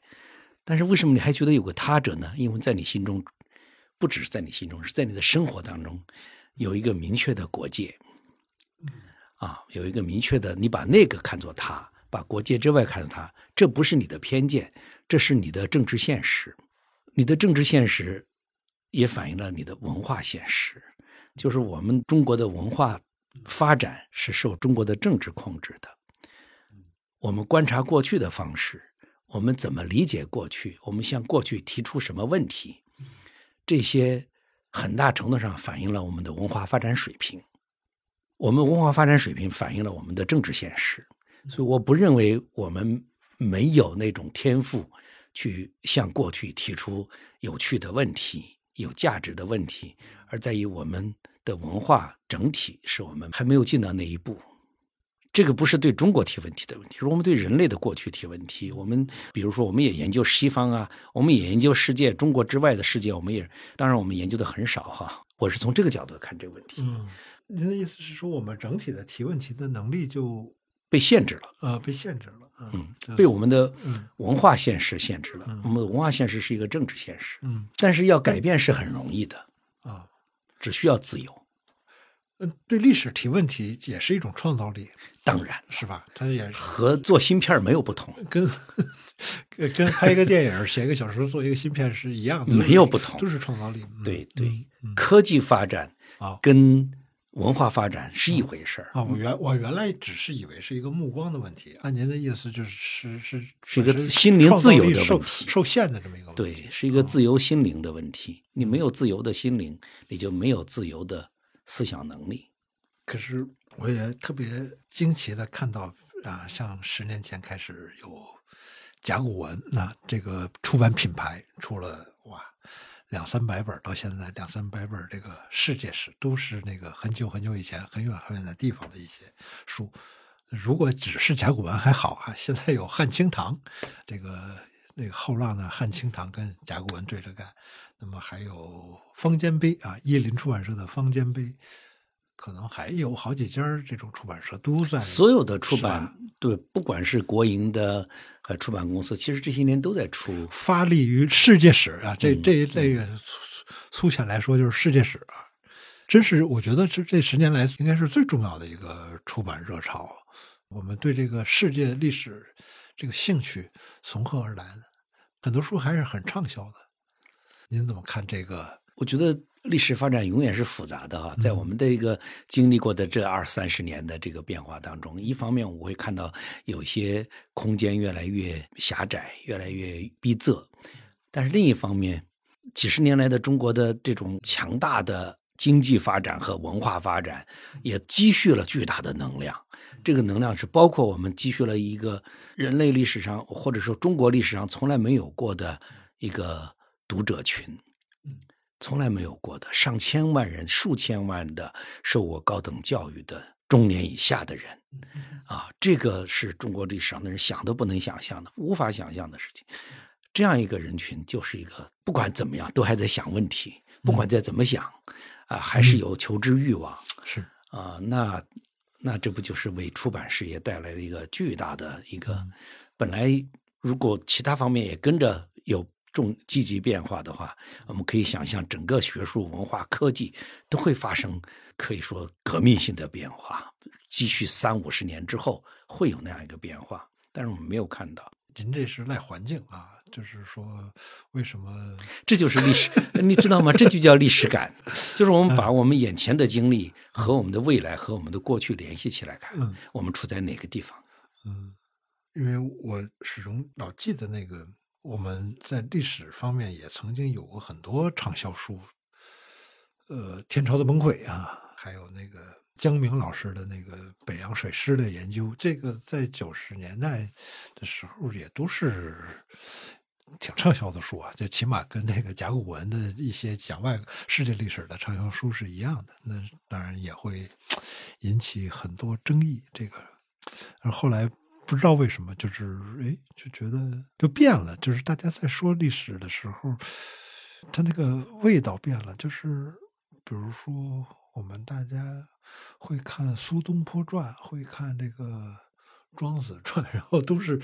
但是为什么你还觉得有个他者呢？因为在你心中，不只是在你心中，是在你的生活当中，有一个明确的国界，啊，有一个明确的，你把那个看作他，把国界之外看作他，这不是你的偏见，这是你的政治现实。你的政治现实也反映了你的文化现实，就是我们中国的文化发展是受中国的政治控制的。我们观察过去的方式。我们怎么理解过去？我们向过去提出什么问题？这些很大程度上反映了我们的文化发展水平。我们文化发展水平反映了我们的政治现实。所以，我不认为我们没有那种天赋去向过去提出有趣的问题、有价值的问题，而在于我们的文化整体是我们还没有进到那一步。这个不是对中国提问题的问题，是我们对人类的过去提问题。我们比如说，我们也研究西方啊，我们也研究世界，中国之外的世界，我们也当然我们研究的很少哈。我是从这个角度看这个问题。嗯，您的意思是说，我们整体的提问题的能力就被限制了？呃，被限制了。嗯，被我们的文化现实限制了。我们的文化现实是一个政治现实。嗯，但是要改变是很容易的啊，只需要自由。嗯，对历史提问题也是一种创造力。当然是吧，它也和做芯片没有不同，跟 跟拍一个电影、写一个小说、做一个芯片是一样的，没有不同，就是创造力。对对，科技发展啊，跟文化发展是一回事儿啊。我原我原来只是以为是一个目光的问题，按您的意思就是是是是一个心灵自由的问题，受限的这么一个问题，对，是一个自由心灵的问题。你没有自由的心灵，你就没有自由的思想能力。可是。我也特别惊奇的看到啊，像十年前开始有甲骨文，那这个出版品牌出了哇两三百本，到现在两三百本这个世界史都是那个很久很久以前很远很远的地方的一些书。如果只是甲骨文还好啊，现在有汉清堂，这个那个后浪的汉清堂跟甲骨文对着干，那么还有方尖碑啊，叶林出版社的方尖碑。可能还有好几家这种出版社都在，所有的出版对，不管是国营的和出版公司，其实这些年都在出，发力于世界史啊，这这一类粗粗浅来说就是世界史啊，真是我觉得这这十年来应该是最重要的一个出版热潮。我们对这个世界历史这个兴趣从何而来呢？很多书还是很畅销的。您怎么看这个？我觉得。历史发展永远是复杂的哈，在我们的一个经历过的这二三十年的这个变化当中，一方面我会看到有些空间越来越狭窄，越来越逼仄，但是另一方面，几十年来的中国的这种强大的经济发展和文化发展，也积蓄了巨大的能量。这个能量是包括我们积蓄了一个人类历史上或者说中国历史上从来没有过的一个读者群，从来没有过的上千万人、数千万的受过高等教育的中年以下的人，啊，这个是中国历史上的人想都不能想象的、无法想象的事情。这样一个人群，就是一个不管怎么样都还在想问题，不管再怎么想，啊，还是有求知欲望。是啊，那那这不就是为出版事业带来了一个巨大的一个？本来如果其他方面也跟着有重积极变化的话，我们可以想象整个学术、文化、科技都会发生可以说革命性的变化。继续三五十年之后会有那样一个变化，但是我们没有看到。您这是赖环境啊，就是说为什么？这就是历史，你知道吗？这就叫历史感，就是我们把我们眼前的经历和我们的未来和我们的过去联系起来看，嗯我们处在哪个地方？嗯，因为我始终老记得那个我们在历史方面也曾经有过很多畅销书，呃，天朝的崩溃啊，还有那个江明老师的那个北洋水师的研究，这个在九十年代的时候也都是挺畅销的书啊，就起码跟那个甲骨文的一些讲外世界历史的畅销书是一样的。那当然也会引起很多争议。这个，而后来不知道为什么，就是哎，就觉得就变了。就是大家在说历史的时候，它那个味道变了。就是比如说，我们大家会看苏东坡传，会看这个庄子传，然后都是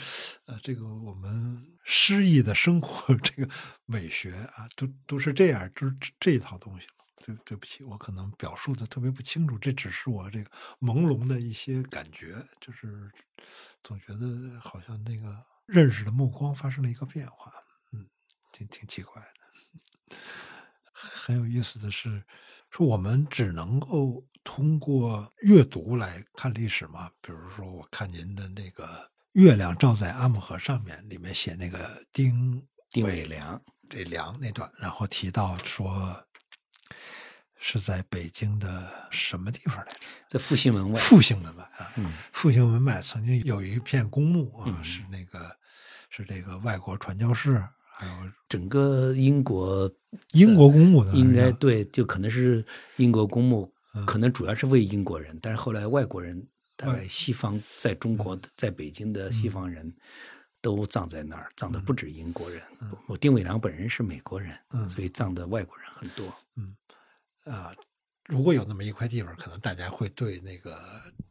呃，这个我们诗意的生活，这个美学啊，都都是这样，都是这一套东西。对，对不起，我可能表述的特别不清楚，这只是我这个朦胧的一些感觉，就是总觉得好像那个认识的目光发生了一个变化，嗯，挺挺奇怪的。很有意思的是，说我们只能够通过阅读来看历史嘛？比如说，我看您的那个《月亮照在阿姆河上面》里面写那个丁丁伟良这梁那段，然后提到说是在北京的什么地方来着？在复兴门外，复兴门外啊，嗯复兴门外曾经有一片公墓啊，嗯是那个是这个外国传教士，还有整个英国英国公墓的，应该对，就可能是英国公墓，嗯可能主要是为英国人，但是后来外国人，大概西方在中国的，在北京的西方人。都葬在那儿，葬的不止英国人。我丁伟良本人是美国人，嗯所以葬的外国人很多。啊，如果有那么一块地方，可能大家会对那个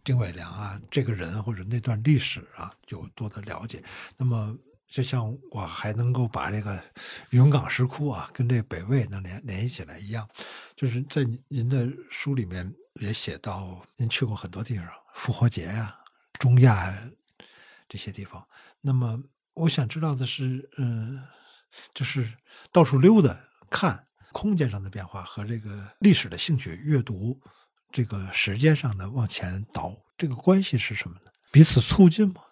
丁伟良啊这个人或者那段历史啊有多的了解。那么，就像我还能够把这个云冈石窟啊跟这北魏能联联系起来一样，就是在您的书里面也写到，您去过很多地方，复活节呀、中亚呀这些地方。那么，我想知道的是，嗯、就是到处溜达看空间上的变化和这个历史的兴趣、阅读这个时间上的往前倒，这个关系是什么呢？彼此促进吗？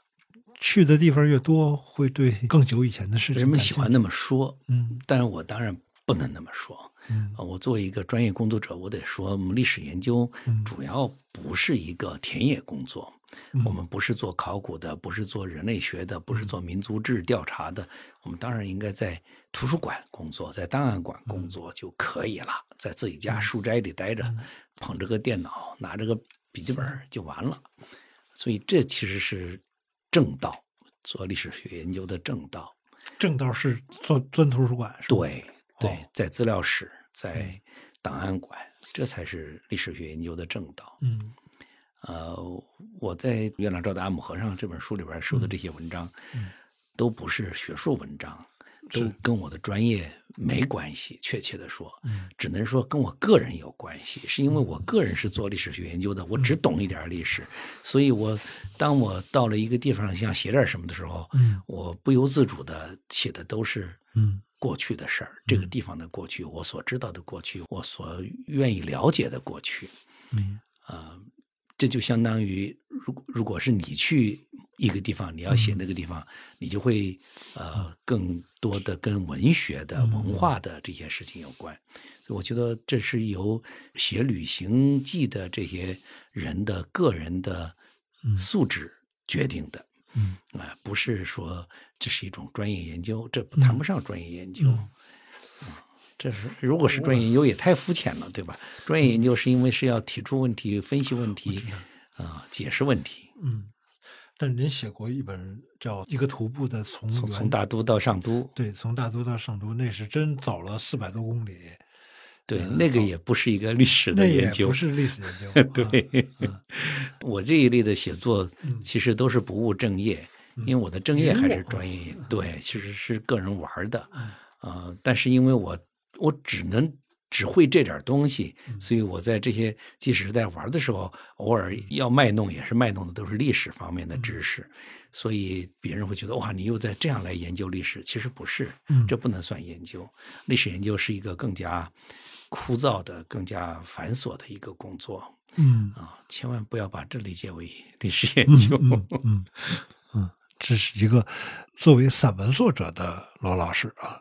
去的地方越多，会对更久以前的事情人们喜欢那么说，嗯但是我当然不能那么说。嗯啊，我作为一个专业工作者，我得说，我们历史研究嗯主要不是一个田野工作，嗯我们不是做考古的，不是做人类学的，不是做民族志调查的，我们当然应该在图书馆工作，在档案馆工作就可以了，在自己家书斋里待着，捧着个电脑，拿着个笔记本就完了。所以这其实是正道，做历史学研究的正道。正道是做钻图书馆，是吧？对对哦，在资料室，在档案馆，这才是历史学研究的正道。嗯呃，我在《月亮照的阿姆和尚》这本书里边说的这些文章，嗯都不是学术文章，都跟我的专业没关系。确切的说，嗯只能说跟我个人有关系，是因为我个人是做历史学研究的，我只懂一点历史，所以我当我到了一个地方想写点什么的时候，嗯我不由自主的写的都是嗯过去的事儿，这个地方的过去，我所知道的过去，我所愿意了解的过去，嗯呃，这就相当于，如如果是你去一个地方，你要写那个地方，你就会呃更多的跟文学的文化的这些事情有关。所以我觉得这是由写旅行记的这些人的个人的素质决定的。嗯啊，不是说这是一种专业研究，这谈不上专业研究。这是如果是专业研究，也太肤浅了，对吧？专业研究是因为是要提出问题、分析问题，啊，解释问题。嗯，但是您写过一本叫《一个徒步的从从从大都到上都》，对，从大都到上都，那是真走了四百多公里。对，那个也不是一个历史的研究，不是历史研究。对，我这一类的写作其实都是不务正业，因为我的正业还是专业。对，其实是个人玩的，啊，但是因为我我只能只会这点东西，所以我在这些即使是在玩的时候，偶尔要卖弄，也是卖弄的都是历史方面的知识，所以别人会觉得哇，你又在这样来研究历史，其实不是，这不能算研究。历史研究是一个更加。枯燥的、更加繁琐的一个工作，嗯啊，千万不要把这理解为历史研究。嗯嗯，这是一个作为散文作者的罗老师啊，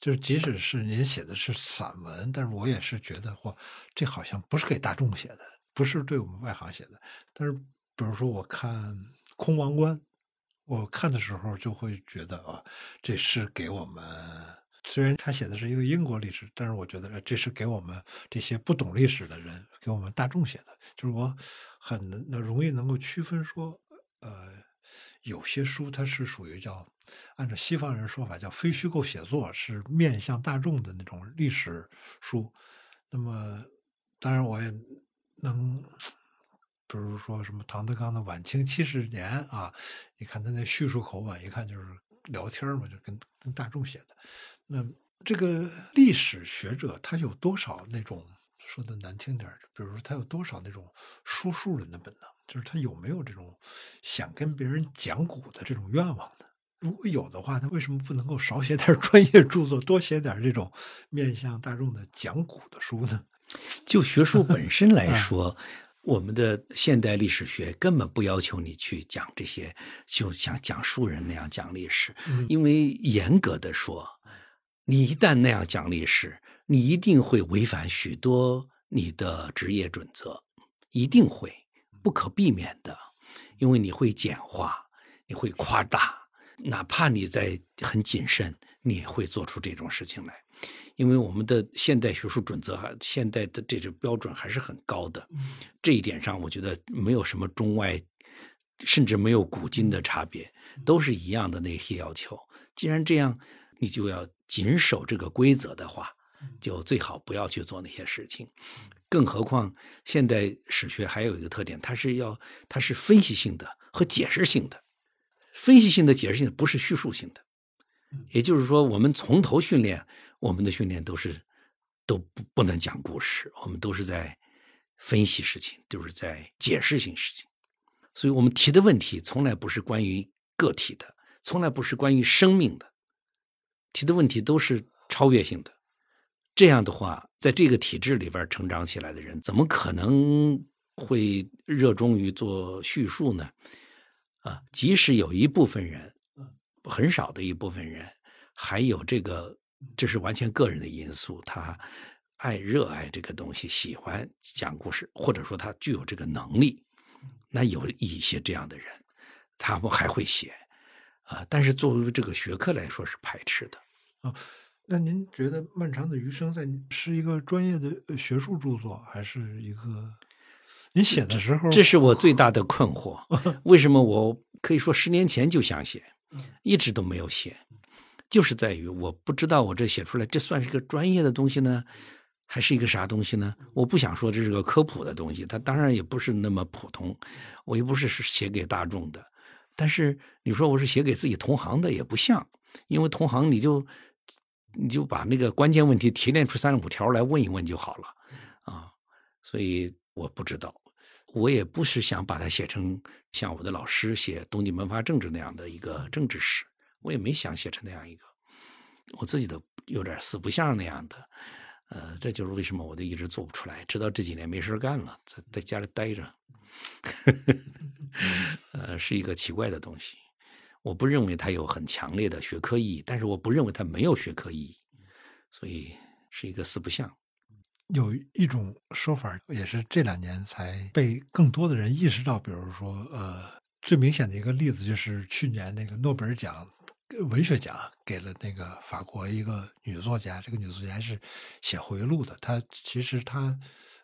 就是即使是您写的是散文，但是我也是觉得，哇，这好像不是给大众写的，不是对我们外行写的。但是，比如说我看《空王冠》，我看的时候就会觉得啊，这是给我们。虽然他写的是一个英国历史，但是我觉得这是给我们这些不懂历史的人，给我们大众写的。就是我很能容易能够区分说，呃，有些书它是属于叫按照西方人说法叫非虚构写作，是面向大众的那种历史书。那么，当然我也能，比如说什么唐德刚的晚清七十年啊，你看他那叙述口吻，一看就是聊天嘛，就跟跟大众写的。那这个历史学者他有多少那种说的难听点比如说他有多少那种说书人的本能？就是他有没有这种想跟别人讲古的这种愿望呢？如果有的话，他为什么不能够少写点专业著作，多写点这种面向大众的讲古的书呢？就学术本身 来说，我们的现代历史学根本不要求你去讲这些，就像讲书人那样讲历史，因为严格的说。你一旦那样讲历史，你一定会违反许多你的职业准则，一定会不可避免的，因为你会简化，你会夸大，哪怕你在很谨慎，你也会做出这种事情来，因为我们的现代学术准则哈，现代的这种标准还是很高的，这一点上我觉得没有什么中外，甚至没有古今的差别，都是一样的那些要求。既然这样。你就要谨守这个规则的话，就最好不要去做那些事情。更何况现代史学还有一个特点，它是要它是分析性的和解释性的。分析性的、解释性的不是叙述性的。也就是说，我们从头训练，我们的训练都是都不不能讲故事，我们都是在分析事情，都是在解释性事情。所以我们提的问题从来不是关于个体的，从来不是关于生命的。提的问题都是超越性的，这样的话，在这个体制里边成长起来的人，怎么可能会热衷于做叙述呢？啊，即使有一部分人，很少的一部分人，还有这个，这是完全个人的因素，他爱热爱这个东西，喜欢讲故事，或者说他具有这个能力，那有一些这样的人，他们还会写。啊，但是作为这个学科来说是排斥的啊。那您觉得《漫长的余生》在是一个专业的学术著作，还是一个您写的时候？这是我最大的 困惑。为什么我可以说十年前就想写，一直都没有写，就是在于我不知道我这写出来这算是个专业的东西呢，还是一个啥东西呢？我不想说这是个科普的东西，它当然也不是那么普通，我又不是写给大众的。但是你说我是写给自己同行的也不像，因为同行你就你就把那个关键问题提炼出三十五条来问一问就好了，啊，所以我不知道，我也不是想把它写成像我的老师写东晋门阀政治那样的一个政治史，我也没想写成那样一个，我自己都有点四不像那样的，呃，这就是为什么我都一直做不出来，直到这几年没事干了，在在家里待着，呃，是一个奇怪的东西。我不认为它有很强烈的学科意义，但是我不认为它没有学科意义，所以是一个四不像。有一种说法，也是这两年才被更多的人意识到，比如说，呃，最明显的一个例子就是去年那个诺贝尔奖文学奖给了那个法国一个女作家，这个女作家是写回忆录的，她其实她。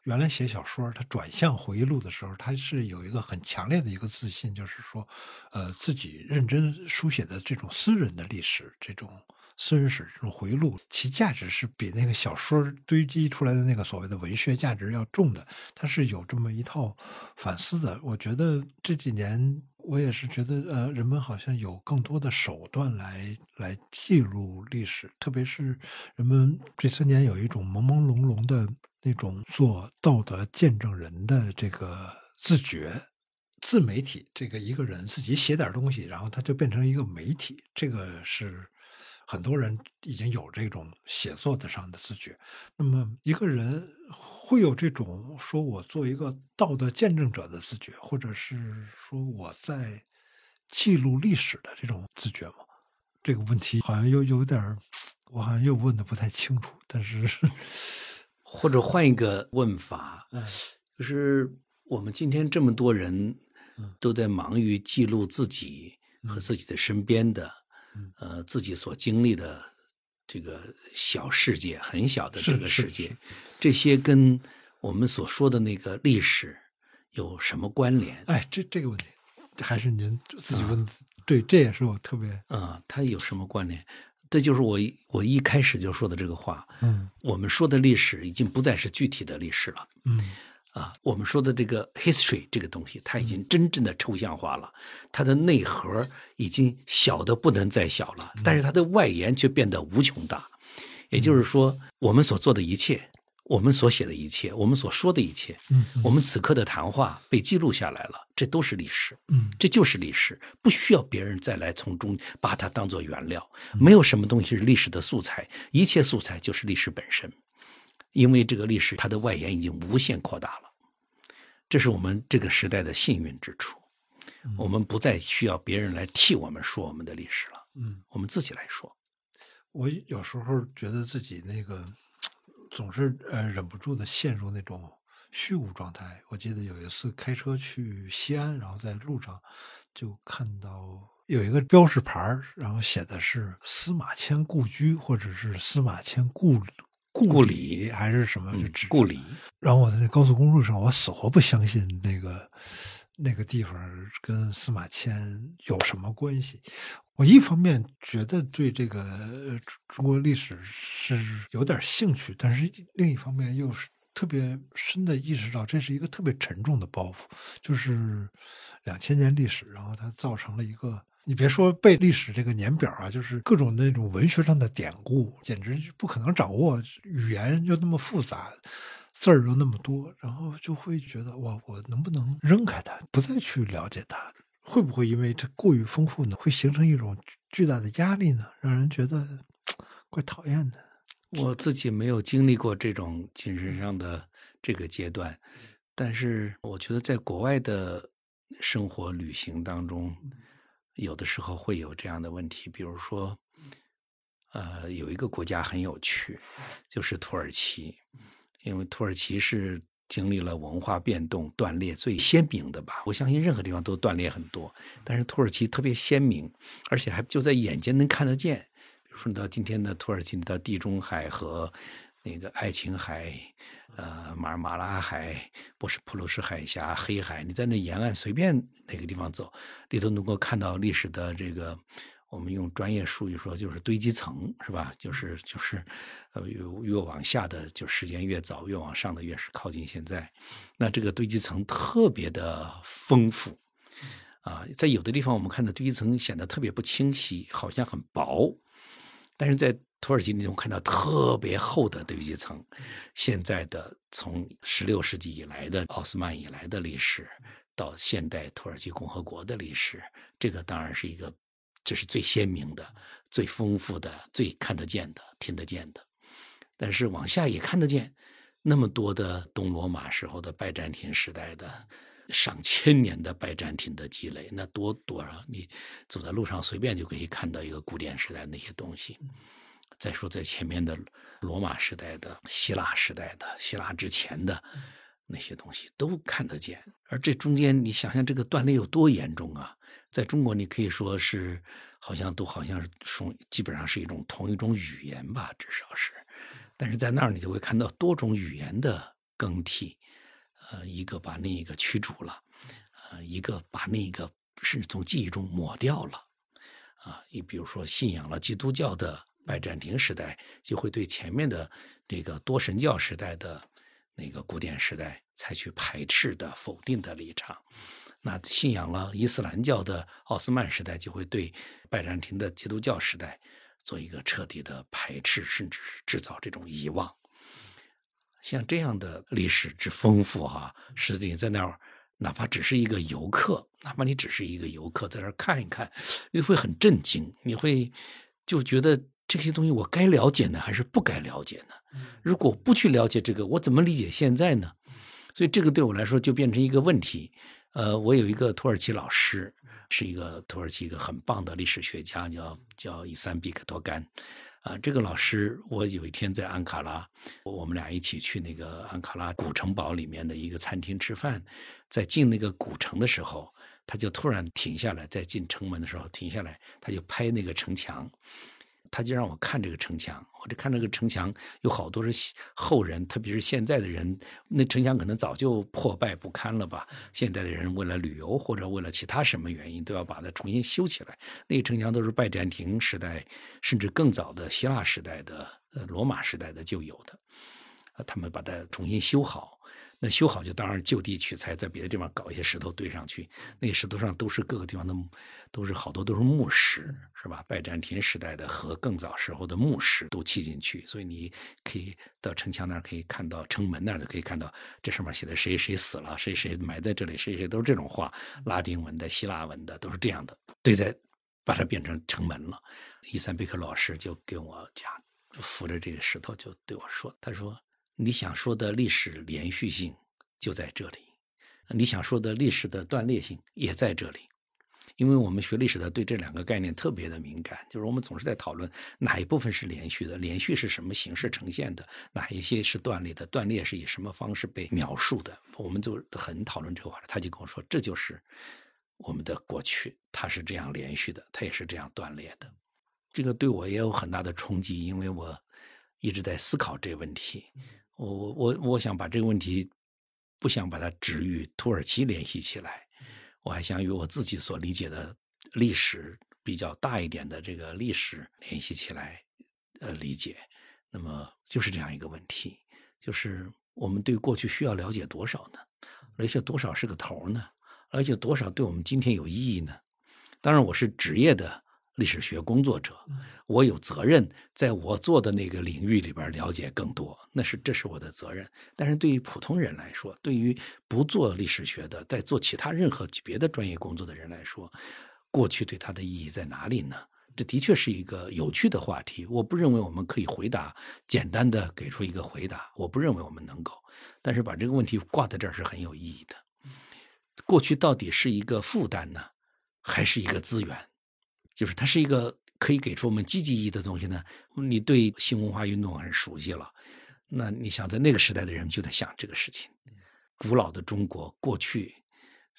原来写小说，他转向回忆录的时候，他是有一个很强烈的一个自信，就是说，呃，自己认真书写的这种私人的历史，这种私人史，这种回忆录，其价值是比那个小说堆积出来的那个所谓的文学价值要重的。他是有这么一套反思的。我觉得这几年，我也是觉得，呃，人们好像有更多的手段来来记录历史，特别是人们这三年有一种朦朦胧胧的。那种做道德见证人的这个自觉、自媒体，这个一个人自己写点东西，然后他就变成一个媒体，这个是很多人已经有这种写作的上的自觉。那么一个人会有这种说我做一个道德见证者的自觉，或者是说我在记录历史的这种自觉吗？这个问题好像又有点，我好像又问的不太清楚，但是。或者换一个问法，就是我们今天这么多人都在忙于记录自己和自己的身边的，呃，自己所经历的这个小世界，很小的这个世界，这些跟我们所说的那个历史有什么关联？哎，这这个问题还是您自己问。对，这也是我特别啊，它有什么关联？这就是我我一开始就说的这个话。嗯，我们说的历史已经不再是具体的历史了。嗯，啊，我们说的这个 history 这个东西，它已经真正的抽象化了，它的内核已经小的不能再小了，但是它的外延却变得无穷大。也就是说，我们所做的一切。我们所写的一切，我们所说的一切，嗯，我们此刻的谈话被记录下来了，这都是历史，嗯，这就是历史，不需要别人再来从中把它当做原料。没有什么东西是历史的素材，一切素材就是历史本身，因为这个历史它的外延已经无限扩大了，这是我们这个时代的幸运之处。我们不再需要别人来替我们说我们的历史了，嗯，我们自己来说。我有时候觉得自己那个。总是呃忍不住的陷入那种虚无状态。我记得有一次开车去西安，然后在路上就看到有一个标识牌然后写的是司马迁故居，或者是司马迁故故里还是什么故里。然后我在那高速公路上，我死活不相信那个那个地方跟司马迁有什么关系。我一方面觉得对这个中国历史是有点兴趣，但是另一方面又是特别深的意识到这是一个特别沉重的包袱，就是两千年历史，然后它造成了一个，你别说背历史这个年表啊，就是各种那种文学上的典故，简直就不可能掌握，语言又那么复杂，字儿又那么多，然后就会觉得哇，我能不能扔开它，不再去了解它？会不会因为这过于丰富呢，会形成一种巨大的压力呢？让人觉得怪讨厌的。我自己没有经历过这种精神上的这个阶段，但是我觉得在国外的生活旅行当中，有的时候会有这样的问题。比如说，呃，有一个国家很有趣，就是土耳其，因为土耳其是。经历了文化变动断裂最鲜明的吧，我相信任何地方都断裂很多，但是土耳其特别鲜明，而且还就在眼前能看得见。比如说你到今天的土耳其，到地中海和那个爱琴海、呃马尔马拉海、不是普鲁士海峡、黑海，你在那沿岸随便哪个地方走，你都能够看到历史的这个。我们用专业术语说，就是堆积层，是吧？就是就是，呃，越越往下的就时间越早，越往上的越是靠近现在。那这个堆积层特别的丰富，啊，在有的地方我们看到堆积层显得特别不清晰，好像很薄，但是在土耳其那种看到特别厚的堆积层。现在的从十六世纪以来的奥斯曼以来的历史，到现代土耳其共和国的历史，这个当然是一个。这是最鲜明的、最丰富的、最看得见的、听得见的。但是往下也看得见那么多的东罗马时候的拜占庭时代的上千年的拜占庭的积累，那多多少？你走在路上随便就可以看到一个古典时代那些东西。再说在前面的罗马时代的、希腊时代的、希腊之前的那些东西都看得见，而这中间你想想这个断裂有多严重啊！在中国，你可以说是好像都好像是从基本上是一种同一种语言吧，至少是。但是在那儿，你就会看到多种语言的更替，呃，一个把另一个驱逐了，呃，一个把另一个甚至从记忆中抹掉了，啊，你比如说信仰了基督教的拜占庭时代，就会对前面的这个多神教时代的那个古典时代采取排斥的、否定的立场。那信仰了伊斯兰教的奥斯曼时代，就会对拜占庭的基督教时代。做一个彻底的排斥，甚至是制造这种遗忘。像这样的历史之丰富，哈，实际在那儿，哪怕只是一个游客，哪怕你只是一个游客，在那儿看一看，你会很震惊，你会就觉得这些东西我该了解呢，还是不该了解呢？如果不去了解这个，我怎么理解现在呢？所以这个对我来说就变成一个问题。呃，我有一个土耳其老师。是一个土耳其一个很棒的历史学家，叫叫伊桑比克托甘，啊，这个老师，我有一天在安卡拉，我们俩一起去那个安卡拉古城堡里面的一个餐厅吃饭，在进那个古城的时候，他就突然停下来，在进城门的时候停下来，他就拍那个城墙。他就让我看这个城墙，我就看这个城墙有好多是后人，特别是现在的人，那城墙可能早就破败不堪了吧？现在的人为了旅游或者为了其他什么原因，都要把它重新修起来。那个城墙都是拜占庭时代，甚至更早的希腊时代的、呃罗马时代的就有的，他们把它重新修好。那修好就当然就地取材，在别的地方搞一些石头堆上去。那石头上都是各个地方的，都是好多都是墓石，是吧？拜占庭时代的和更早时候的墓石都砌进去，所以你可以到城墙那儿可以看到，城门那儿就可以看到，这上面写的谁谁死了，谁谁埋在这里，谁谁都是这种话，拉丁文的、希腊文的都是这样的，对在把它变成城门了。伊三贝克老师就跟我讲，扶着这个石头就对我说，他说。你想说的历史连续性就在这里，你想说的历史的断裂性也在这里，因为我们学历史的对这两个概念特别的敏感，就是我们总是在讨论哪一部分是连续的，连续是什么形式呈现的，哪一些是断裂的，断裂是以什么方式被描述的，我们就很讨论这个话题。他就跟我说，这就是我们的过去，它是这样连续的，它也是这样断裂的。这个对我也有很大的冲击，因为我一直在思考这个问题。我我我我想把这个问题，不想把它只与土耳其联系起来，我还想与我自己所理解的历史比较大一点的这个历史联系起来，呃，理解。那么就是这样一个问题，就是我们对过去需要了解多少呢？了解多少是个头呢？了解多少对我们今天有意义呢？当然，我是职业的。历史学工作者，我有责任在我做的那个领域里边了解更多，那是这是我的责任。但是对于普通人来说，对于不做历史学的，在做其他任何别的专业工作的人来说，过去对他的意义在哪里呢？这的确是一个有趣的话题。我不认为我们可以回答简单的给出一个回答，我不认为我们能够。但是把这个问题挂在这儿是很有意义的。过去到底是一个负担呢，还是一个资源？就是它是一个可以给出我们积极意义的东西呢。你对新文化运动很熟悉了，那你想在那个时代的人就在想这个事情。古老的中国过去，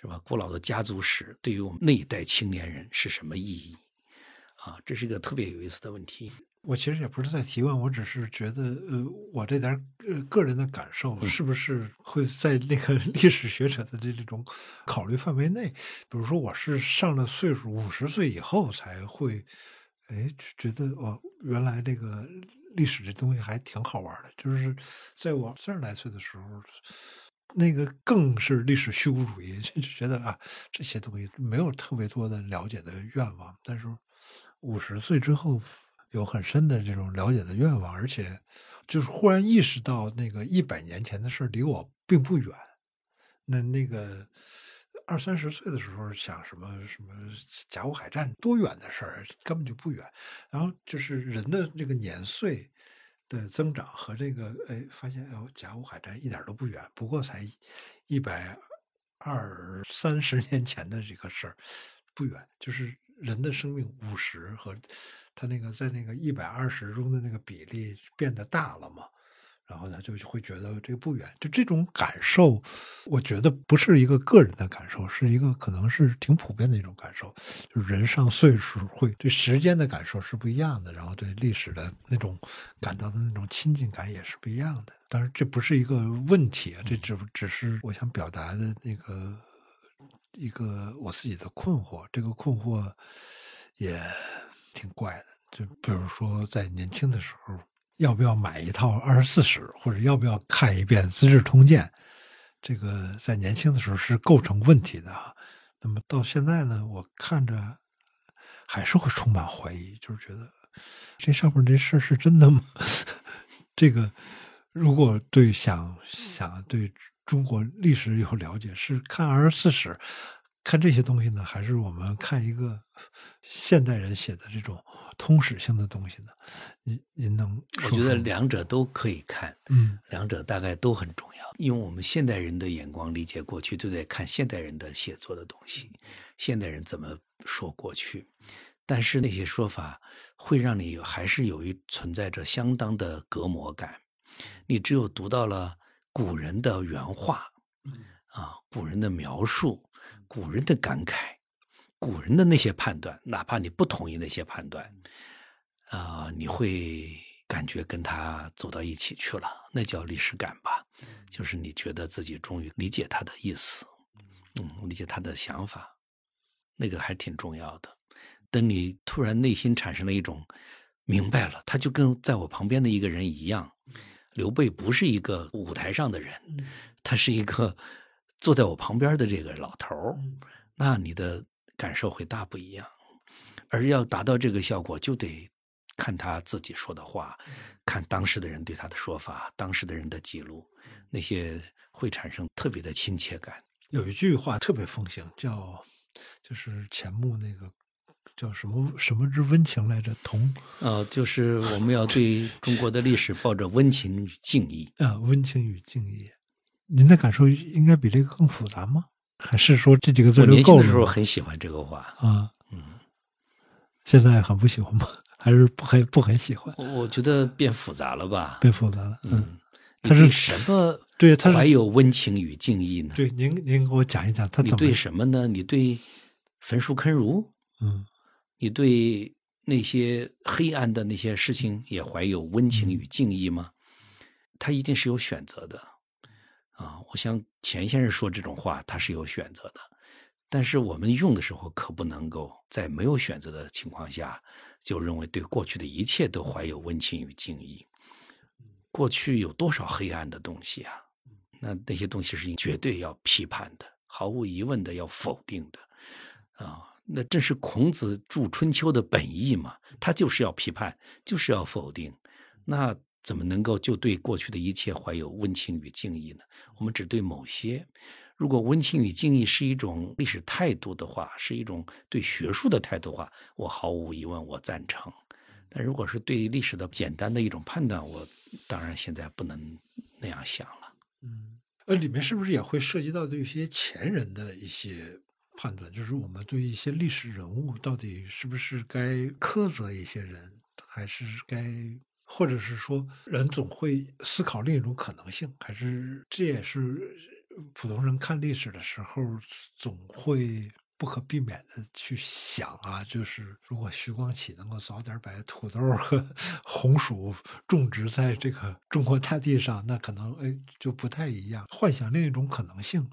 是吧？古老的家族史对于我们那一代青年人是什么意义？啊，这是一个特别有意思的问题。我其实也不是在提问，我只是觉得，呃，我这点呃个人的感受是不是会在那个 历史学者的这这种考虑范围内？比如说，我是上了岁数五十岁以后才会，哎，觉得哦，原来这个历史这东西还挺好玩的。就是在我三十来岁的时候，那个更是历史虚无主义，就觉得啊，这些东西没有特别多的了解的愿望。但是五十岁之后。有很深的这种了解的愿望，而且就是忽然意识到那个一百年前的事离我并不远。那那个二三十岁的时候想什么什么甲午海战多远的事儿，根本就不远。然后就是人的这个年岁的增长和这个哎，发现哦，甲午海战一点都不远，不过才一百二三十年前的这个事儿，不远，就是人的生命五十和他那个在那个一百二十中的那个比例变得大了嘛。然后呢，就会觉得这个不远，就这种感受，我觉得不是一个个人的感受，是一个可能是挺普遍的一种感受。就是人上岁数会对时间的感受是不一样的，然后对历史的那种感到的那种亲近感也是不一样的。当然，这不是一个问题啊，这只只是我想表达的那个一个我自己的困惑。这个困惑也挺怪的，就比如说在年轻的时候。要不要买一套《二十四史》，或者要不要看一遍《资治通鉴》？这个在年轻的时候是构成问题的。那么到现在呢，我看着还是会充满怀疑，就是觉得这上面这事儿是真的吗？这个如果对想想对中国历史有了解，是看《二十四史》。看这些东西呢，还是我们看一个现代人写的这种通史性的东西呢？您您能？我觉得两者都可以看，嗯，两者大概都很重要。用我们现代人的眼光理解过去，都在看现代人的写作的东西，现代人怎么说过去。但是那些说法会让你还是有一存在着相当的隔膜感。你只有读到了古人的原话，啊，古人的描述。古人的感慨，古人的那些判断，哪怕你不同意那些判断，啊，你会感觉跟他走到一起去了，那叫历史感吧？就是你觉得自己终于理解他的意思，嗯，理解他的想法，那个还挺重要的。等你突然内心产生了一种明白了，他就跟在我旁边的一个人一样，刘备不是一个舞台上的人，他是一个。坐在我旁边的这个老头儿，那你的感受会大不一样。而要达到这个效果，就得看他自己说的话，看当时的人对他的说法，当时的人的记录，那些会产生特别的亲切感。有一句话特别风行，叫就是钱穆那个叫什么什么之温情来着？同呃，就是我们要对中国的历史抱着温情与敬意 啊，温情与敬意。您的感受应该比这个更复杂吗？还是说这几个字就够了？年轻的时候很喜欢这个话啊，嗯，现在很不喜欢吗？还是不很不很喜欢？我觉得变复杂了吧？变复杂了，嗯。他是什么？对，他还有温情与敬意呢？对，您您给我讲一讲，他你对什么呢？你对焚书坑儒？嗯，你对那些黑暗的那些事情也怀有温情与敬意吗？他一定是有选择的。啊，我想钱先生说这种话，他是有选择的，但是我们用的时候可不能够在没有选择的情况下，就认为对过去的一切都怀有温情与敬意。过去有多少黑暗的东西啊？那那些东西是绝对要批判的，毫无疑问的要否定的。啊，那正是孔子著《春秋》的本意嘛，他就是要批判，就是要否定。那。怎么能够就对过去的一切怀有温情与敬意呢？我们只对某些。如果温情与敬意是一种历史态度的话，是一种对学术的态度的话，我毫无疑问我赞成。但如果是对历史的简单的一种判断，我当然现在不能那样想了。嗯，呃，里面是不是也会涉及到对一些前人的一些判断？就是我们对一些历史人物到底是不是该苛责一些人，还是该？或者是说，人总会思考另一种可能性，还是这也是普通人看历史的时候总会不可避免的去想啊。就是如果徐光启能够早点把土豆和 红薯种植在这个中国大地上，那可能哎就不太一样。幻想另一种可能性，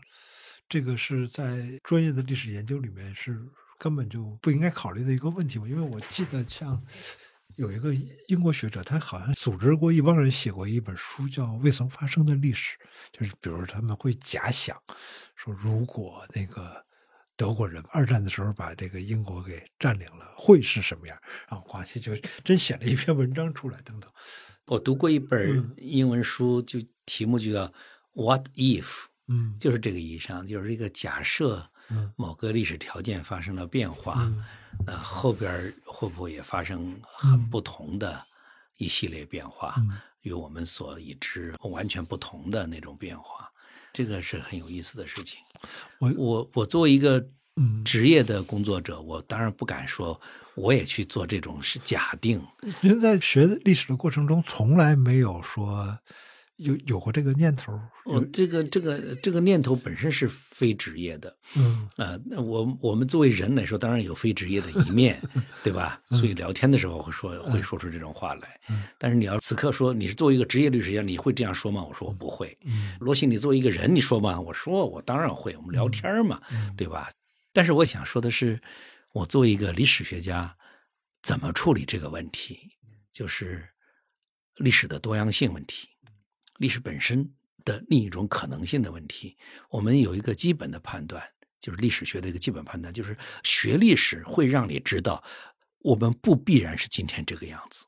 这个是在专业的历史研究里面是根本就不应该考虑的一个问题嘛。因为我记得像。有一个英国学者，他好像组织过一帮人写过一本书，叫《未曾发生的历史》，就是比如他们会假想，说如果那个德国人二战的时候把这个英国给占领了，会是什么样？然后华西就真写了一篇文章出来，等等。我读过一本英文书，就题目就叫 “What if”，嗯，就是这个意义上，就是一个假设。某个历史条件发生了变化，那后边会不会也发生很不同的一系列变化，与我们所已知完全不同的那种变化，这个是很有意思的事情。我我我作为一个职业的工作者，我当然不敢说我也去做这种是假定。您在学历史的过程中，从来没有说。有有过这个念头？哦，这个这个这个念头本身是非职业的，嗯啊，我我们作为人来说，当然有非职业的一面，对吧？所以聊天的时候会说会说出这种话来。但是你要此刻说你是作为一个职业律师家，你会这样说吗？我说我不会。嗯罗西，你作为一个人，你说吗？我说我当然会。我们聊天嘛，对吧？但是我想说的是，我作为一个历史学家，怎么处理这个问题？就是历史的多样性问题。历史本身的另一种可能性的问题，我们有一个基本的判断，就是历史学的一个基本判断，就是学历史会让你知道，我们不必然是今天这个样子，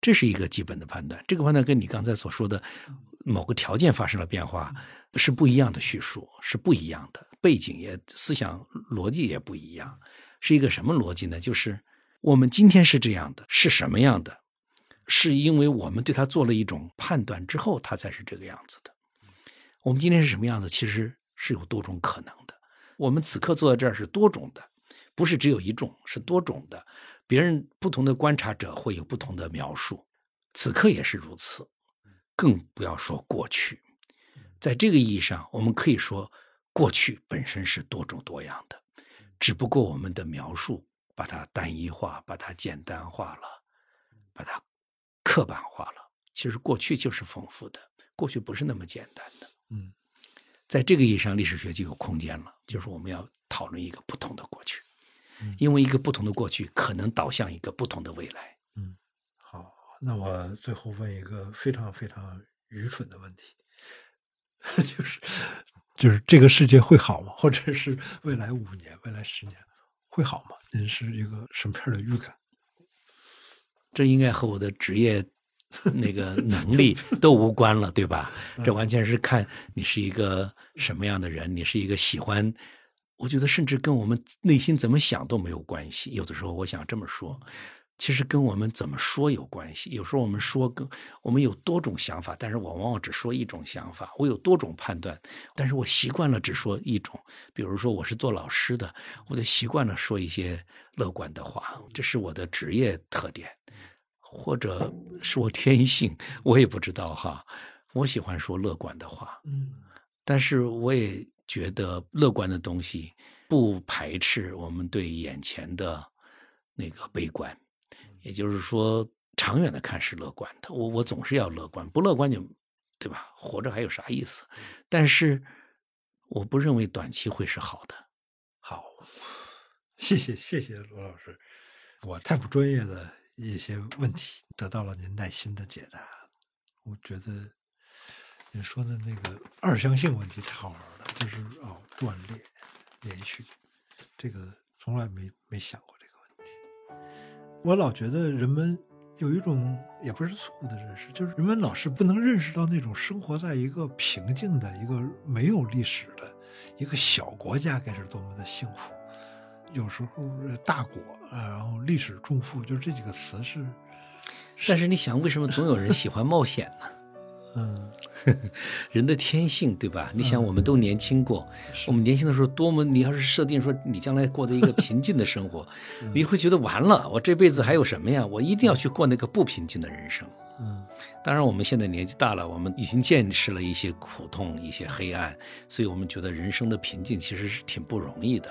这是一个基本的判断。这个判断跟你刚才所说的某个条件发生了变化是不一样的叙述，是不一样的背景也思想逻辑也不一样，是一个什么逻辑呢？就是我们今天是这样的，是什么样的？是因为我们对他做了一种判断之后，他才是这个样子的。我们今天是什么样子，其实是有多种可能的。我们此刻坐在这儿是多种的，不是只有一种，是多种的。别人不同的观察者会有不同的描述，此刻也是如此。更不要说过去，在这个意义上，我们可以说过去本身是多种多样的，只不过我们的描述把它单一化，把它简单化了，把它。刻板化了，其实过去就是丰富的，过去不是那么简单的。嗯，在这个意义上，历史学就有空间了，就是我们要讨论一个不同的过去，因为一个不同的过去可能导向一个不同的未来。嗯，好，那我最后问一个非常非常愚蠢的问题，就是就是这个世界会好吗？或者是未来五年、未来十年会好吗？您是一个什么样的预感？这应该和我的职业那个 能力都无关了，对吧？这完全是看你是一个什么样的人，你是一个喜欢，我觉得甚至跟我们内心怎么想都没有关系。有的时候我想这么说。其实跟我们怎么说有关系。有时候我们说，跟我们有多种想法，但是我往往只说一种想法。我有多种判断，但是我习惯了只说一种。比如说，我是做老师的，我就习惯了说一些乐观的话，这是我的职业特点，或者是我天性，我也不知道哈。我喜欢说乐观的话，嗯，但是我也觉得乐观的东西不排斥我们对眼前的那个悲观。也就是说，长远的看是乐观的。我我总是要乐观，不乐观就，对吧？活着还有啥意思？但是，我不认为短期会是好的。好，谢谢谢谢罗老师，我太不专业的一些问题得到了您耐心的解答。我觉得您说的那个二相性问题太好玩了，就是哦，断裂连续，这个从来没没想过这个问题。我老觉得人们有一种也不是错误的认识，就是人们老是不能认识到那种生活在一个平静的一个没有历史的一个小国家该是多么的幸福。有时候大国，然后历史重负，就是这几个词是。但是你想，为什么总有人喜欢冒险呢？嗯，人的天性，对吧？你想，我们都年轻过，我们年轻的时候多么……你要是设定说你将来过的一个平静的生活，你会觉得完了，我这辈子还有什么呀？我一定要去过那个不平静的人生。嗯，当然，我们现在年纪大了，我们已经见识了一些苦痛、一些黑暗，所以我们觉得人生的平静其实是挺不容易的。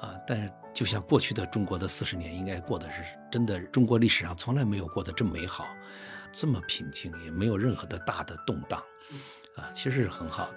啊，但是就像过去的中国的四十年，应该过的是真的，中国历史上从来没有过得这么美好。这么平静，也没有任何的大的动荡，啊，其实是很好。